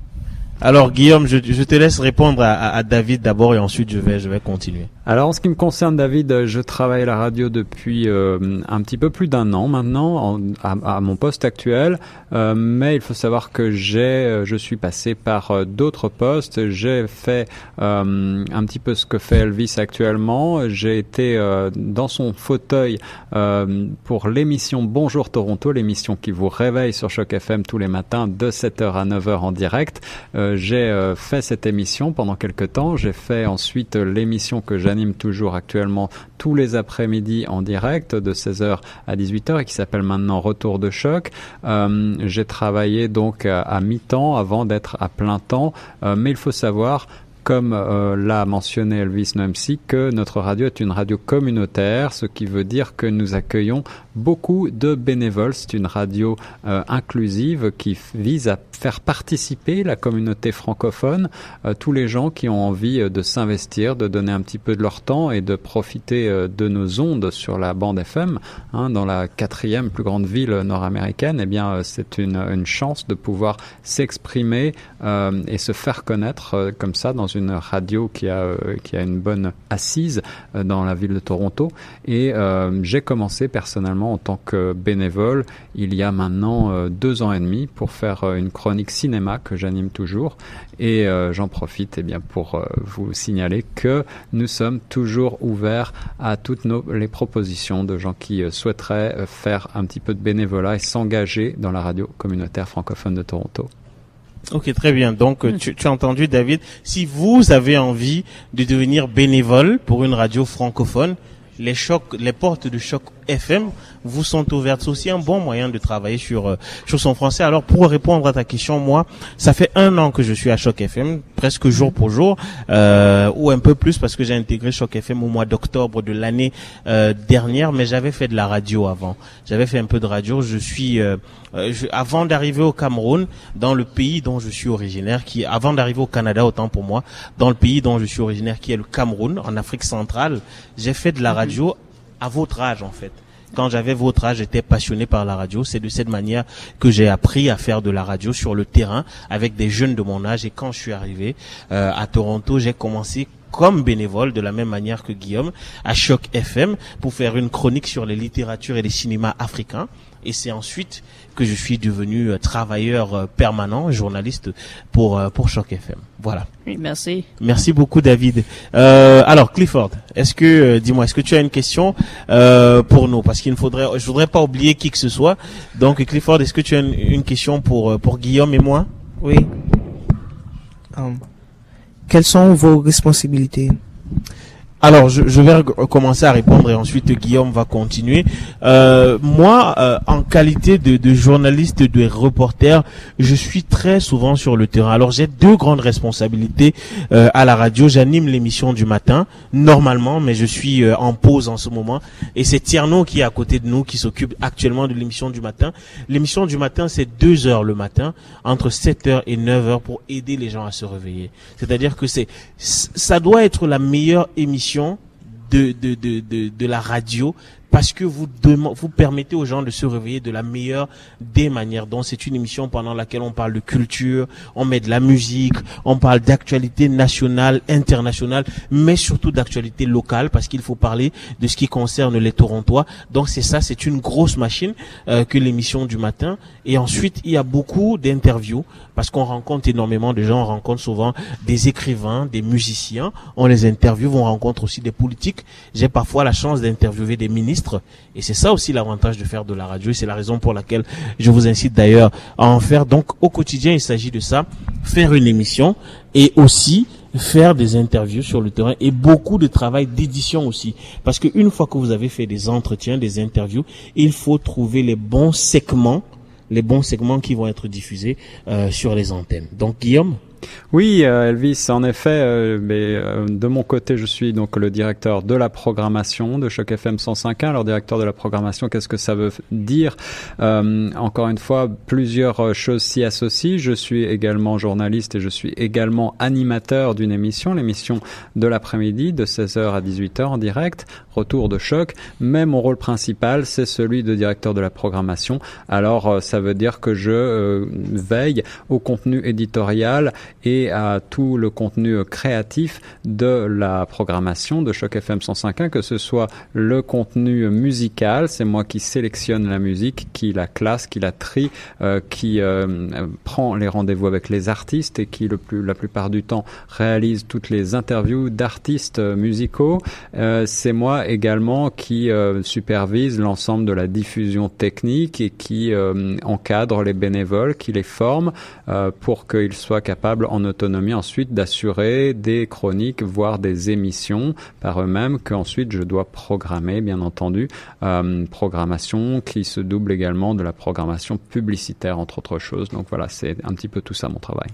Alors Guillaume, je, te laisse répondre à, David d'abord et ensuite je vais, je vais continuer. Alors en ce qui me concerne, David, je travaille à la radio depuis euh, un petit peu plus d'un an maintenant, à, mon poste actuel. Euh, mais il faut savoir que j'ai, euh, je suis passé par d'autres postes. J'ai fait un petit peu ce que fait Elvis actuellement. J'ai été dans son fauteuil pour l'émission Bonjour Toronto, l'émission qui vous réveille sur Choc FM tous les matins de 7h à 9h en direct. j'ai fait cette émission pendant quelques temps. J'ai fait ensuite l'émission que j'ai j'anime toujours actuellement tous les après-midi en direct de 16h à 18h et qui s'appelle maintenant Retour de choc. Euh, j'ai travaillé donc à, mi-temps avant d'être à plein temps, euh, mais il faut savoir comme euh, l'a mentionné Elvis Noemsi, que notre radio est une radio communautaire, ce qui veut dire que nous accueillons beaucoup de bénévoles. C'est une radio euh, inclusive qui vise à faire participer la communauté francophone, euh, tous les gens qui ont envie euh, de s'investir, de donner un petit peu de leur temps et de profiter de nos ondes sur la bande FM, hein, dans la quatrième plus grande ville nord-américaine. Eh bien, c'est une, une, chance de pouvoir s'exprimer et se faire connaître comme ça dans une radio qui a qui a une bonne assise dans la ville de Toronto. Et j'ai commencé personnellement en tant que bénévole il y a maintenant euh, deux ans et demi pour faire euh, une chronique cinéma que j'anime toujours et euh, j'en profite eh bien pour vous signaler que nous sommes toujours ouverts à toutes nos, les propositions de gens qui souhaiteraient faire un petit peu de bénévolat et s'engager dans la radio communautaire francophone de Toronto. Ok, très bien. Donc, tu, tu, as entendu, David. Si vous avez envie de devenir bénévole pour une radio francophone, les chocs, les portes de choc FM vous sont ouvertes. C'est aussi un bon moyen de travailler sur euh, sur son français. Alors pour répondre à ta question, moi, ça fait un an que je suis à Choc FM, presque jour pour jour, euh, ou un peu plus parce que j'ai intégré Choc FM au mois d'octobre de l'année euh, dernière. Mais j'avais fait de la radio avant. J'avais fait un peu de radio. Je suis euh, je, avant d'arriver au Cameroun, dans le pays dont je suis originaire, qui avant d'arriver au Canada, autant pour moi, dans le pays dont je suis originaire, qui est le Cameroun, en Afrique centrale, j'ai fait de la mhm. radio à votre âge en fait. Quand j'avais votre âge, j'étais passionné par la radio. C'est de cette manière que j'ai appris à faire de la radio sur le terrain avec des jeunes de mon âge. Et quand je suis arrivé euh, à Toronto, j'ai commencé comme bénévole, de la même manière que Guillaume, à Choc FM pour faire une chronique sur les littératures et les cinémas africains. Et c'est ensuite que je suis devenu euh, travailleur euh, permanent, journaliste pour euh, pour Choc FM. Voilà. Oui, merci. Merci beaucoup, David. Euh, alors, Clifford, est-ce que, dis-moi, est-ce que tu as une question euh, pour nous? Parce qu'il ne faudrait, je voudrais pas oublier qui que ce soit. Donc, Clifford, est-ce que tu as une, question pour pour Guillaume et moi? Oui. Um, quelles sont vos responsabilités? Alors, je, je, vais commencer à répondre et ensuite Guillaume va continuer. Euh, moi, euh, en qualité de, de, journaliste, de reporter, je suis très souvent sur le terrain. Alors, j'ai deux grandes responsabilités euh, à la radio. J'anime l'émission du matin, normalement, mais je suis euh, en pause en ce moment. Et c'est Tierno qui est à côté de nous, qui s'occupe actuellement de l'émission du matin. L'émission du matin, c'est deux heures le matin, entre 7 heures et 9 heures pour aider les gens à se réveiller. C'est-à-dire que c'est, ça doit être la meilleure émission de, la radio parce que vous, vous permettez aux gens de se réveiller de la meilleure des manières. Donc c'est une émission pendant laquelle on parle de culture, on met de la musique, on parle d'actualité nationale, internationale, mais surtout d'actualité locale parce qu'il faut parler de ce qui concerne les Torontois. Donc c'est ça, c'est une grosse machine euh, que l'émission du matin. Et ensuite il y a beaucoup d'interviews parce qu'on rencontre énormément de gens, on rencontre souvent des écrivains, des musiciens, on les interviewe, on rencontre aussi des politiques. J'ai parfois la chance d'interviewer des ministres et c'est ça aussi l'avantage de faire de la radio. C'est la raison pour laquelle je vous incite d'ailleurs à en faire. Donc au quotidien, il s'agit de ça, faire une émission et aussi faire des interviews sur le terrain et beaucoup de travail d'édition aussi. Parce qu'une fois que vous avez fait des entretiens, des interviews, il faut trouver les bons segments, les bons segments qui vont être diffusés euh, sur les antennes. Donc Guillaume oui, euh, Elvis, en effet, euh, mais euh, de mon côté, je suis donc le directeur de la programmation de Choc FM 105.1. Alors, directeur de la programmation, qu'est-ce que ça veut dire? Encore une fois, plusieurs choses s'y associent. Je suis également journaliste et je suis également animateur d'une émission, l'émission de l'après-midi de 16h à 18h en direct, retour de choc. Mais mon rôle principal, c'est celui de directeur de la programmation. Alors, ça veut dire que je veille au contenu éditorial et à tout le contenu créatif de la programmation de Choc FM 105.1, que ce soit le contenu musical, c'est moi qui sélectionne la musique, qui la classe, qui la trie, euh, qui euh, prend les rendez-vous avec les artistes et qui le plus, la plupart du temps réalise toutes les interviews d'artistes musicaux. Euh, c'est moi également qui supervise l'ensemble de la diffusion technique et qui encadre les bénévoles, qui les forme pour qu'ils soient capables en autonomie ensuite d'assurer des chroniques, voire des émissions par eux-mêmes qu'ensuite je dois programmer, bien entendu, euh, programmation qui se double également de la programmation publicitaire, entre autres choses. Donc voilà, c'est un petit peu tout ça mon travail.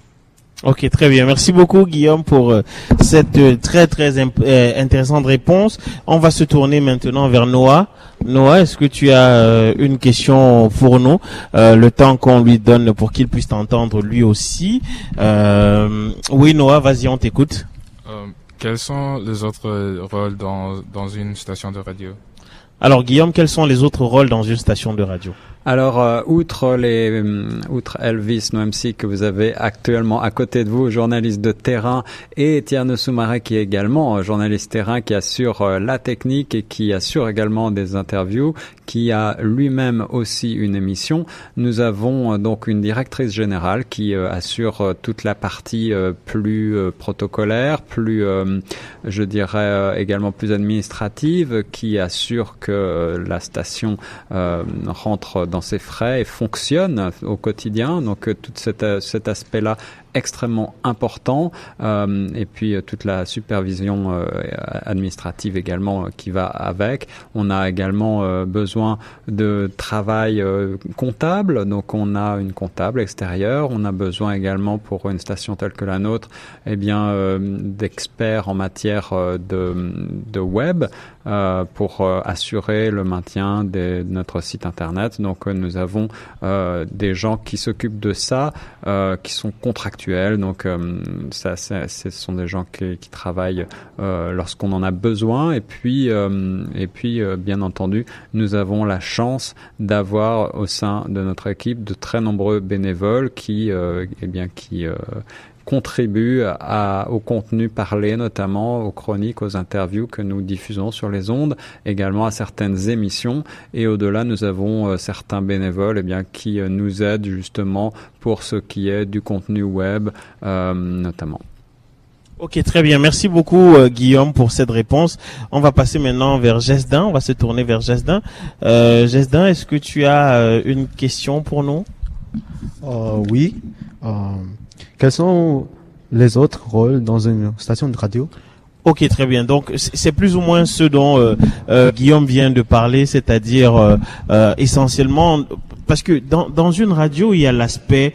Ok, très bien. Merci beaucoup Guillaume pour euh, cette euh, très très intéressante réponse. On va se tourner maintenant vers Noah. Noah, est-ce que tu as une question pour nous? Le temps qu'on lui donne pour qu'il puisse t'entendre lui aussi. oui, Noah, vas-y, on t'écoute. quels sont les autres rôles dans, dans une station de radio? Alors Guillaume, quels sont les autres rôles dans une station de radio? Alors, euh, outre les, euh, outre Elvis Noemsi que vous avez actuellement à côté de vous, journaliste de terrain, et Tierno Soumaré qui est également euh, journaliste terrain, qui assure la technique et qui assure également des interviews, qui a lui-même aussi une émission. Nous avons donc une directrice générale qui assure toute la partie plus protocolaire, plus, je dirais également plus administrative, qui assure que la station rentre dans ses frais et fonctionne au quotidien. Donc euh, tout cet, euh, cet aspect-là extrêmement important euh, et puis euh, toute la supervision euh, administrative également qui va avec. On a également besoin de travail comptable, donc on a une comptable extérieure. On a besoin également pour une station telle que la nôtre, eh bien d'experts en matière de, de web pour assurer le maintien de notre site internet. Donc nous avons des gens qui s'occupent de ça, qui sont contractuels donc, euh, ça, ce sont des gens qui, qui travaillent euh, lorsqu'on en a besoin. Et puis, euh, et puis, bien entendu, nous avons la chance d'avoir au sein de notre équipe de très nombreux bénévoles qui, eh bien, qui contribue à, au contenu parlé, notamment aux chroniques, aux interviews que nous diffusons sur les ondes, également à certaines émissions. Et au-delà, nous avons euh, certains bénévoles eh bien, qui euh, nous aident justement pour ce qui est du contenu web, euh, notamment. Ok, très bien. Merci beaucoup, Guillaume, pour cette réponse. On va passer maintenant vers Gesdin. On va se tourner vers Gesdin. Euh, Gesdin, est-ce que tu as une question pour nous? Oui. Quels sont les autres rôles dans une station de radio? Ok, très bien. Donc c'est plus ou moins ce dont euh, euh, Guillaume vient de parler, c'est-à-dire euh, essentiellement parce que dans, dans une radio il y a l'aspect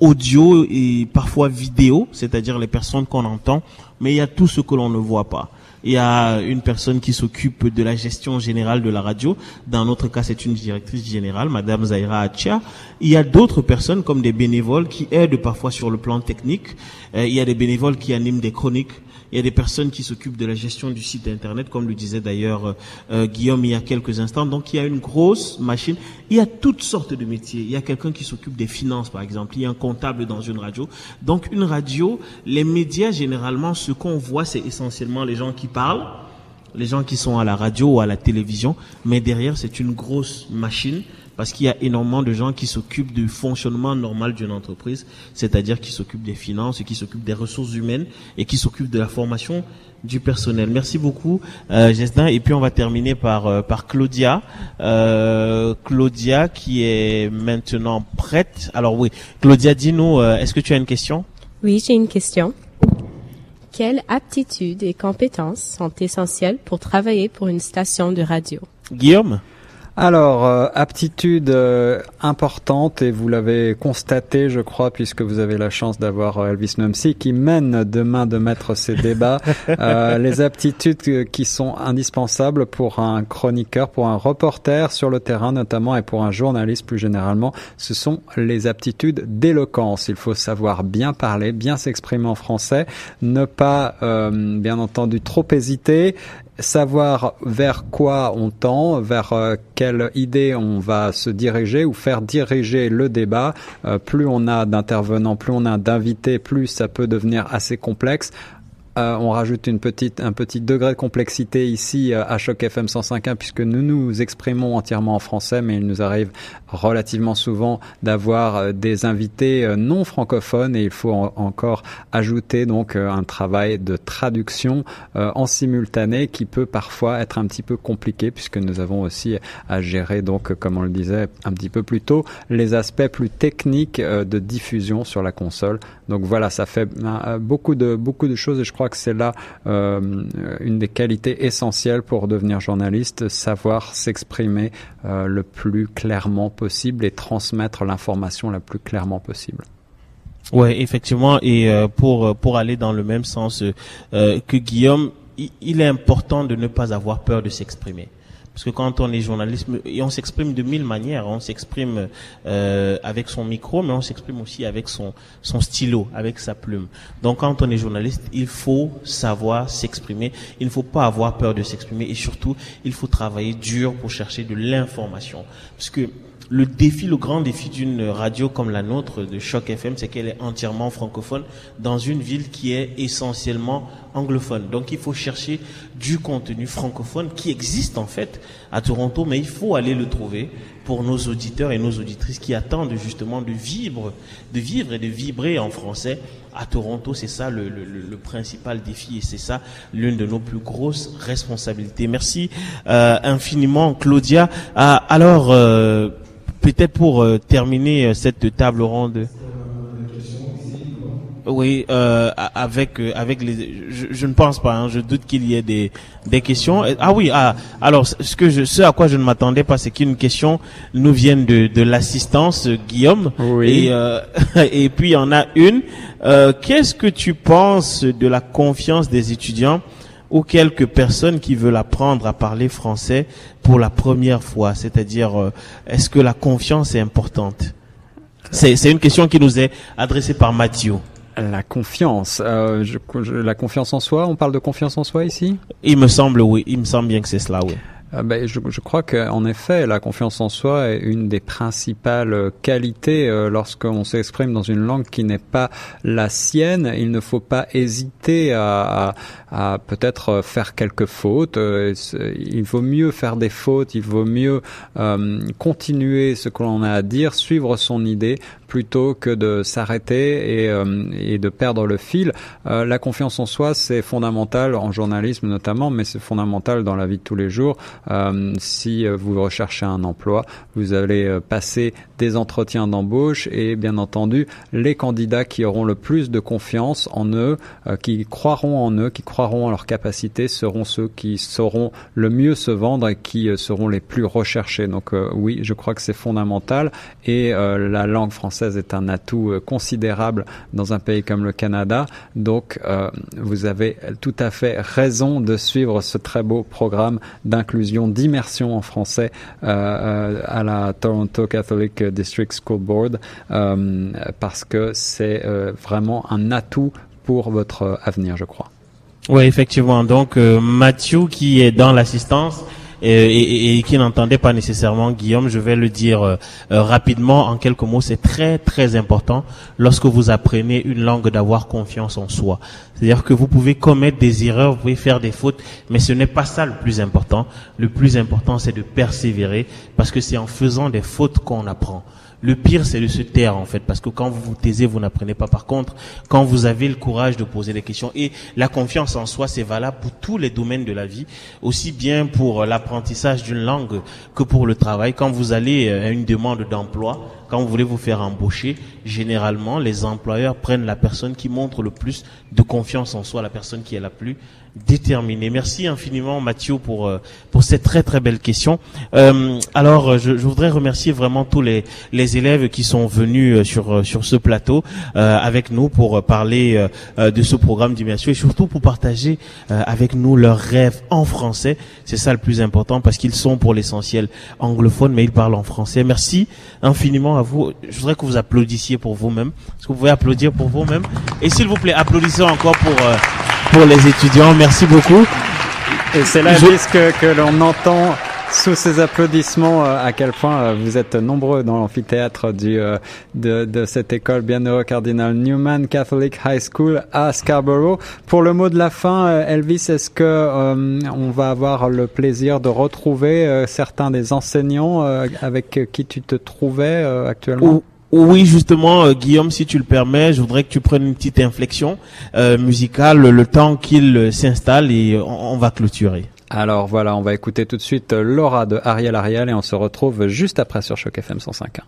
audio et parfois vidéo, c'est-à-dire les personnes qu'on entend, mais il y a tout ce que l'on ne voit pas il y a une personne qui s'occupe de la gestion générale de la radio. Dans notre cas, c'est une directrice générale, Madame Zaira Achia. Il y a d'autres personnes comme des bénévoles qui aident parfois sur le plan technique. Euh, il y a des bénévoles qui animent des chroniques il y a des personnes qui s'occupent de la gestion du site internet, comme le disait d'ailleurs euh, euh, Guillaume il y a quelques instants. Donc il y a une grosse machine. Il y a toutes sortes de métiers. Il y a quelqu'un qui s'occupe des finances, par exemple. Il y a un comptable dans une radio. Donc une radio, les médias généralement, ce qu'on voit, c'est essentiellement les gens qui parlent les gens qui sont à la radio ou à la télévision, mais derrière c'est une grosse machine parce qu'il y a énormément de gens qui s'occupent du fonctionnement normal d'une entreprise, c'est-à-dire qui s'occupent des finances, qui s'occupent des ressources humaines et qui s'occupent de la formation du personnel. Merci beaucoup, euh, Et puis on va terminer par euh, par Claudia, euh, Claudia qui est maintenant prête. Alors oui, Claudia, dis-nous, euh, est-ce que tu as une question? Oui, j'ai une question. Quelles aptitudes et compétences sont essentielles pour travailler pour une station de radio? Guillaume? Alors, euh, aptitude euh, importante, et vous l'avez constaté, je crois, puisque vous avez la chance d'avoir euh, Elvis Numsy qui mène demain de mettre ces débats. (laughs) les aptitudes qui sont indispensables pour un chroniqueur, pour un reporter sur le terrain notamment, et pour un journaliste plus généralement, ce sont les aptitudes d'éloquence. Il faut savoir bien parler, bien s'exprimer en français, ne pas, bien entendu, trop hésiter, savoir vers quoi on tend, vers euh, quelle idée on va se diriger ou faire diriger le débat. Euh, plus on a d'intervenants, plus on a d'invités, plus ça peut devenir assez complexe. Euh, on rajoute une petite, un petit degré de complexité ici euh, à Choc FM 105.1 puisque nous nous exprimons entièrement en français, mais il nous arrive relativement souvent d'avoir euh, des invités non francophones et il faut encore ajouter donc un travail de traduction en simultané qui peut parfois être un petit peu compliqué puisque nous avons aussi à gérer donc, comme on le disait un petit peu plus tôt, les aspects plus techniques de diffusion sur la console. Donc voilà, ça fait beaucoup de beaucoup de choses et je crois que c'est là euh, une des qualités essentielles pour devenir journaliste, savoir s'exprimer euh, le plus clairement possible et transmettre l'information la plus clairement possible. Ouais, effectivement, et euh, pour aller dans le même sens que Guillaume, il est important de ne pas avoir peur de s'exprimer. Parce que quand on est journaliste, on s'exprime de mille manières, on s'exprime euh, avec son micro, mais on s'exprime aussi avec son, son stylo, avec sa plume. Donc quand on est journaliste, il faut savoir s'exprimer, il ne faut pas avoir peur de s'exprimer, et surtout, il faut travailler dur pour chercher de l'information. Parce que le défi, le grand défi d'une radio comme la nôtre de Choc FM, c'est qu'elle est entièrement francophone dans une ville qui est essentiellement anglophone. Donc il faut chercher du contenu francophone qui existe en fait à Toronto, mais il faut aller le trouver pour nos auditeurs et nos auditrices qui attendent justement de vivre, de vivre et de vibrer en français à Toronto. C'est ça le, principal défi et c'est ça l'une de nos plus grosses responsabilités. Merci euh, infiniment, Claudia. Ah, alors. Euh, peut-être pour euh, terminer euh, cette table ronde. Oui, euh, avec avec les, je, ne pense pas. Hein, je doute qu'il y ait des des questions. Ah oui, ah alors ce que je, ce à quoi je ne m'attendais pas, c'est qu'une question nous vienne de de l'assistance Guillaume. Oui. Et (laughs) et puis il y en a une. Qu'est-ce que tu penses de la confiance des étudiants ou quelques personnes qui veulent apprendre à parler français pour la première fois C'est-à-dire, euh, est-ce que la confiance est importante? C'est une question qui nous est adressée par Mathieu. La confiance, euh, la confiance en soi. On parle de confiance en soi ici? Il me semble, oui. Il me semble bien que c'est cela, oui. Ah ben, je, je, crois qu'en effet, la confiance en soi est une des principales qualités euh, lorsqu'on s'exprime dans une langue qui n'est pas la sienne. Il ne faut pas hésiter à, à, à peut-être faire quelques fautes. Euh, il vaut mieux faire des fautes, il vaut mieux euh, continuer ce que l'on a à dire, suivre son idée plutôt que de s'arrêter et, euh, et, de perdre le fil. Euh, la confiance en soi, c'est fondamental en journalisme notamment, mais c'est fondamental dans la vie de tous les jours. Euh, si vous recherchez un emploi, vous allez passer des entretiens d'embauche et bien entendu, les candidats qui auront le plus de confiance en eux, qui croiront en eux, qui croiront en leurs capacités, seront ceux qui sauront le mieux se vendre et qui seront les plus recherchés. Donc oui, je crois que c'est fondamental et la langue française est un atout euh, considérable dans un pays comme le Canada. Donc, euh, vous avez tout à fait raison de suivre ce très beau programme d'inclusion, d'immersion en français euh, à la Toronto Catholic District School Board parce que c'est vraiment un atout pour votre avenir, je crois. Oui, effectivement. Donc, Mathieu qui est dans l'assistance et, et, qui n'entendait pas nécessairement Guillaume, je vais le dire euh, euh, rapidement en quelques mots. C'est très très important lorsque vous apprenez une langue d'avoir confiance en soi. C'est-à-dire que vous pouvez commettre des erreurs, vous pouvez faire des fautes, mais ce n'est pas ça le plus important. Le plus important, c'est de persévérer parce que c'est en faisant des fautes qu'on apprend. Le pire, c'est de se taire, en fait, parce que quand vous vous taisez, vous n'apprenez pas. Par contre, quand vous avez le courage de poser des questions, et la confiance en soi, c'est valable pour tous les domaines de la vie, aussi bien pour l'apprentissage d'une langue que pour le travail. Quand vous allez euh, à une demande d'emploi, quand vous voulez vous faire embaucher, généralement, les employeurs prennent la personne qui montre le plus de confiance en soi, la personne qui est la plus déterminé. Merci infiniment Mathieu pour euh, pour cette très très belle question. Euh, alors je, je, voudrais remercier vraiment tous les les élèves qui sont venus euh, sur euh, sur ce plateau euh, avec nous pour parler de ce programme d'immersion et surtout pour partager avec nous leurs rêves en français. C'est ça le plus important parce qu'ils sont pour l'essentiel anglophones mais ils parlent en français. Merci infiniment à vous. Je voudrais que vous applaudissiez pour vous-même. Est-ce que vous pouvez applaudir pour vous-même? Et s'il vous plaît, applaudissez encore pour pour les étudiants. Merci beaucoup. Et c'est là, Elvis, que, que l'on entend sous ces applaudissements euh, à quel point euh, vous êtes nombreux dans l'amphithéâtre du euh, de, de cette école bienheureux cardinal Newman Catholic High School à Scarborough. Pour le mot de la fin, Elvis, est-ce que on va avoir le plaisir de retrouver certains des enseignants avec qui tu te trouvais actuellement? Oui, justement, Guillaume, si tu le permets, je voudrais que tu prennes une petite inflexion musicale le temps qu'il s'installe et on va clôturer. Alors voilà, on va écouter tout de suite Laura de Ariel Ariel et on se retrouve juste après sur Choc FM 105.1.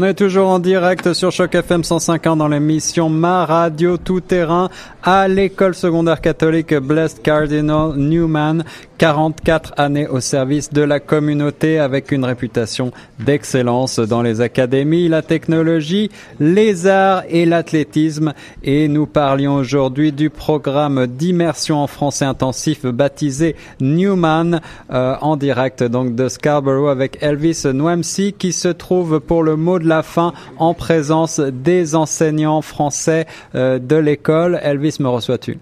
On est toujours en direct sur Choc FM 105.1 dans l'émission Ma Radio Tout Terrain à l'école secondaire catholique Blessed Cardinal Newman. 44 années au service de la communauté avec une réputation d'excellence dans les académies, la technologie, les arts et l'athlétisme. Et nous parlions aujourd'hui du programme d'immersion en français intensif baptisé Newman euh, en direct donc de Scarborough avec Elvis Nwamsi qui se trouve pour le mot de la fin en présence des enseignants français euh, de l'école. Elvis, me reçois-tu?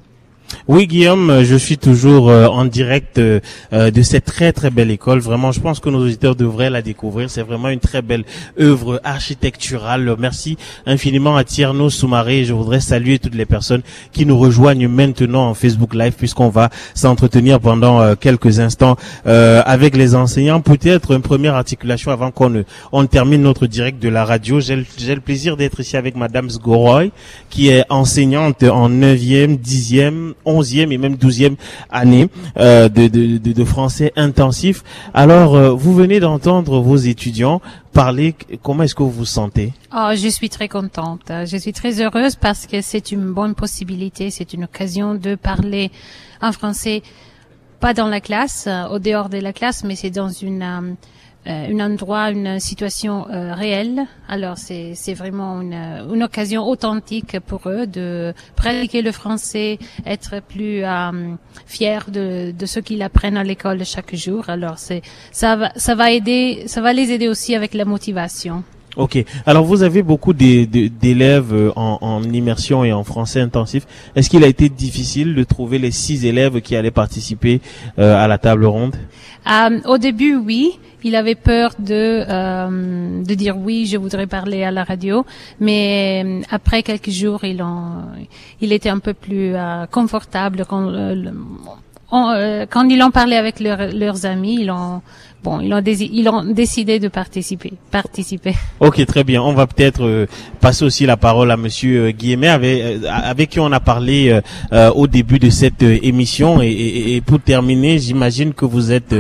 Oui, Guillaume, je suis toujours euh, en direct euh, euh, de cette très très belle école. Vraiment, je pense que nos auditeurs devraient la découvrir. C'est vraiment une très belle œuvre architecturale. Merci infiniment à Tierno Soumaré. Je voudrais saluer toutes les personnes qui nous rejoignent maintenant en Facebook Live puisqu'on va s'entretenir pendant quelques instants avec les enseignants. Peut-être une première articulation avant qu'on on ne termine notre direct de la radio. J'ai le, j'ai le plaisir d'être ici avec Madame Sgoroy qui est enseignante en 9e, 10e, 11e et même 12e année euh, de, de, de, français intensif. Alors, euh, vous venez d'entendre vos étudiants parler. Comment est-ce que vous vous sentez? Oh, je suis très contente. Je suis très heureuse parce que c'est une bonne possibilité, c'est une occasion de parler en français, pas dans la classe, euh, au dehors de la classe, mais c'est dans une euh, un endroit, une situation euh, réelle. Alors c'est c'est vraiment une, une occasion authentique pour eux de pratiquer le français, être plus euh, fiers de de ce qu'ils apprennent à l'école chaque jour. Alors c'est ça va ça va aider ça va les aider aussi avec la motivation. Ok. Alors vous avez beaucoup d'élèves euh, en, en, immersion et en français intensif. Est-ce qu'il a été difficile de trouver les six élèves qui allaient participer euh, à la table ronde? Euh, Au début, oui. Il avait peur de euh, de dire oui, je voudrais parler à la radio, mais euh, après quelques jours, il en il était un peu plus confortable. Quand quand ils ont parlé avec leurs amis, ils ont bon, ils ont, ils ont décidé de participer. participer. Ok, très bien. On va peut-être euh, passer aussi la parole à Monsieur euh, Guillemet, avec, euh, avec qui on a parlé au début de cette émission. Et, et, pour terminer, j'imagine que vous êtes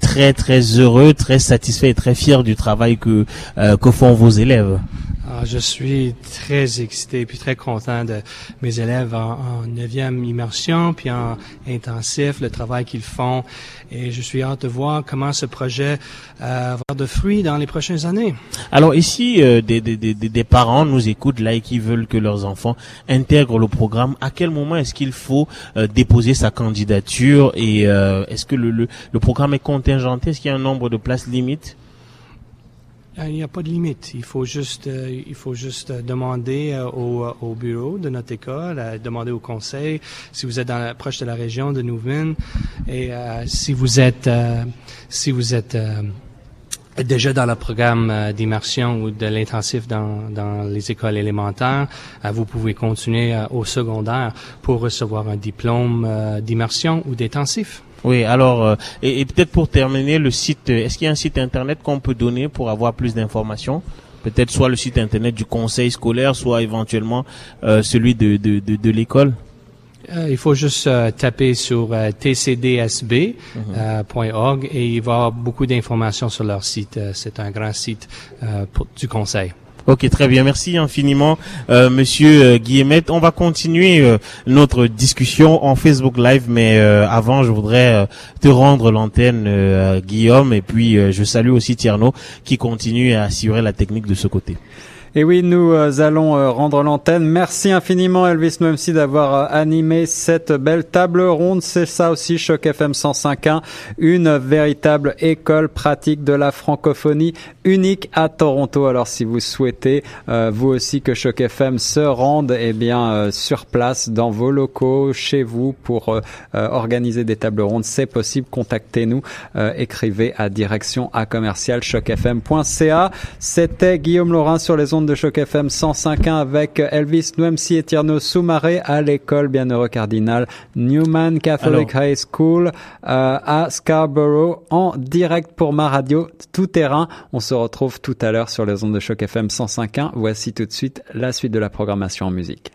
très très heureux, très satisfait et très fier du travail que que font vos élèves. Ah, je suis très excité puis très content de mes élèves en neuvième immersion puis en intensif, le travail qu'ils font. Et je suis hâte de voir comment ce projet euh, va avoir de fruits dans les prochaines années. Alors ici, euh, des, des, des, des, parents nous écoutent là et qui veulent que leurs enfants intègrent le programme. À quel moment est-ce qu'il faut euh, déposer sa candidature et est-ce que le, le, le programme est contingenté? Est-ce qu'il y a un nombre de places limite euh, il n'y a pas de limite. Il faut juste, euh, il faut juste euh, demander au, au, bureau de notre école, demander au conseil si vous êtes dans la, proche de la région de Nouvin et si vous êtes, si vous êtes déjà dans le programme d'immersion ou de l'intensif dans les écoles élémentaires, vous pouvez continuer au secondaire pour recevoir un diplôme d'immersion ou d'intensif. Oui, alors, euh, et, peut-être pour terminer, le site, euh, est-ce qu'il y a un site internet qu'on peut donner pour avoir plus d'informations? Peut-être soit le site internet du conseil scolaire, soit éventuellement euh, celui de, de, de, de l'école? Il faut juste taper sur tcdsb.org et il va y avoir beaucoup d'informations sur leur site. C'est un grand site pour, du conseil. Ok, très bien. Merci infiniment, euh, Monsieur euh, Guillemette. On va continuer euh, notre discussion en Facebook Live, mais euh, avant, je voudrais te rendre l'antenne, Guillaume, et puis je salue aussi Tierno qui continue à assurer la technique de ce côté. Et oui, nous euh, allons euh, rendre l'antenne. Merci infiniment Elvis Noemsi d'avoir euh, animé cette belle table ronde. C'est ça aussi Choc FM 105.1, une véritable école pratique de la francophonie unique à Toronto. Alors si vous souhaitez vous aussi que Choc FM se rende eh bien sur place dans vos locaux, chez vous pour organiser des tables rondes, c'est possible. Contactez-nous, écrivez à direction à commercial chocfm.ca. C'était Guillaume Laurin sur les ondes de Choc FM 105.1 avec Elvis Nouemsi et Tierno Soumaré à l'école Bienheureux Cardinal Newman Catholic High School euh, à Scarborough en direct pour ma radio tout terrain. On se retrouve tout à l'heure sur les ondes de Choc FM 105.1. Voici tout de suite la suite de la programmation en musique.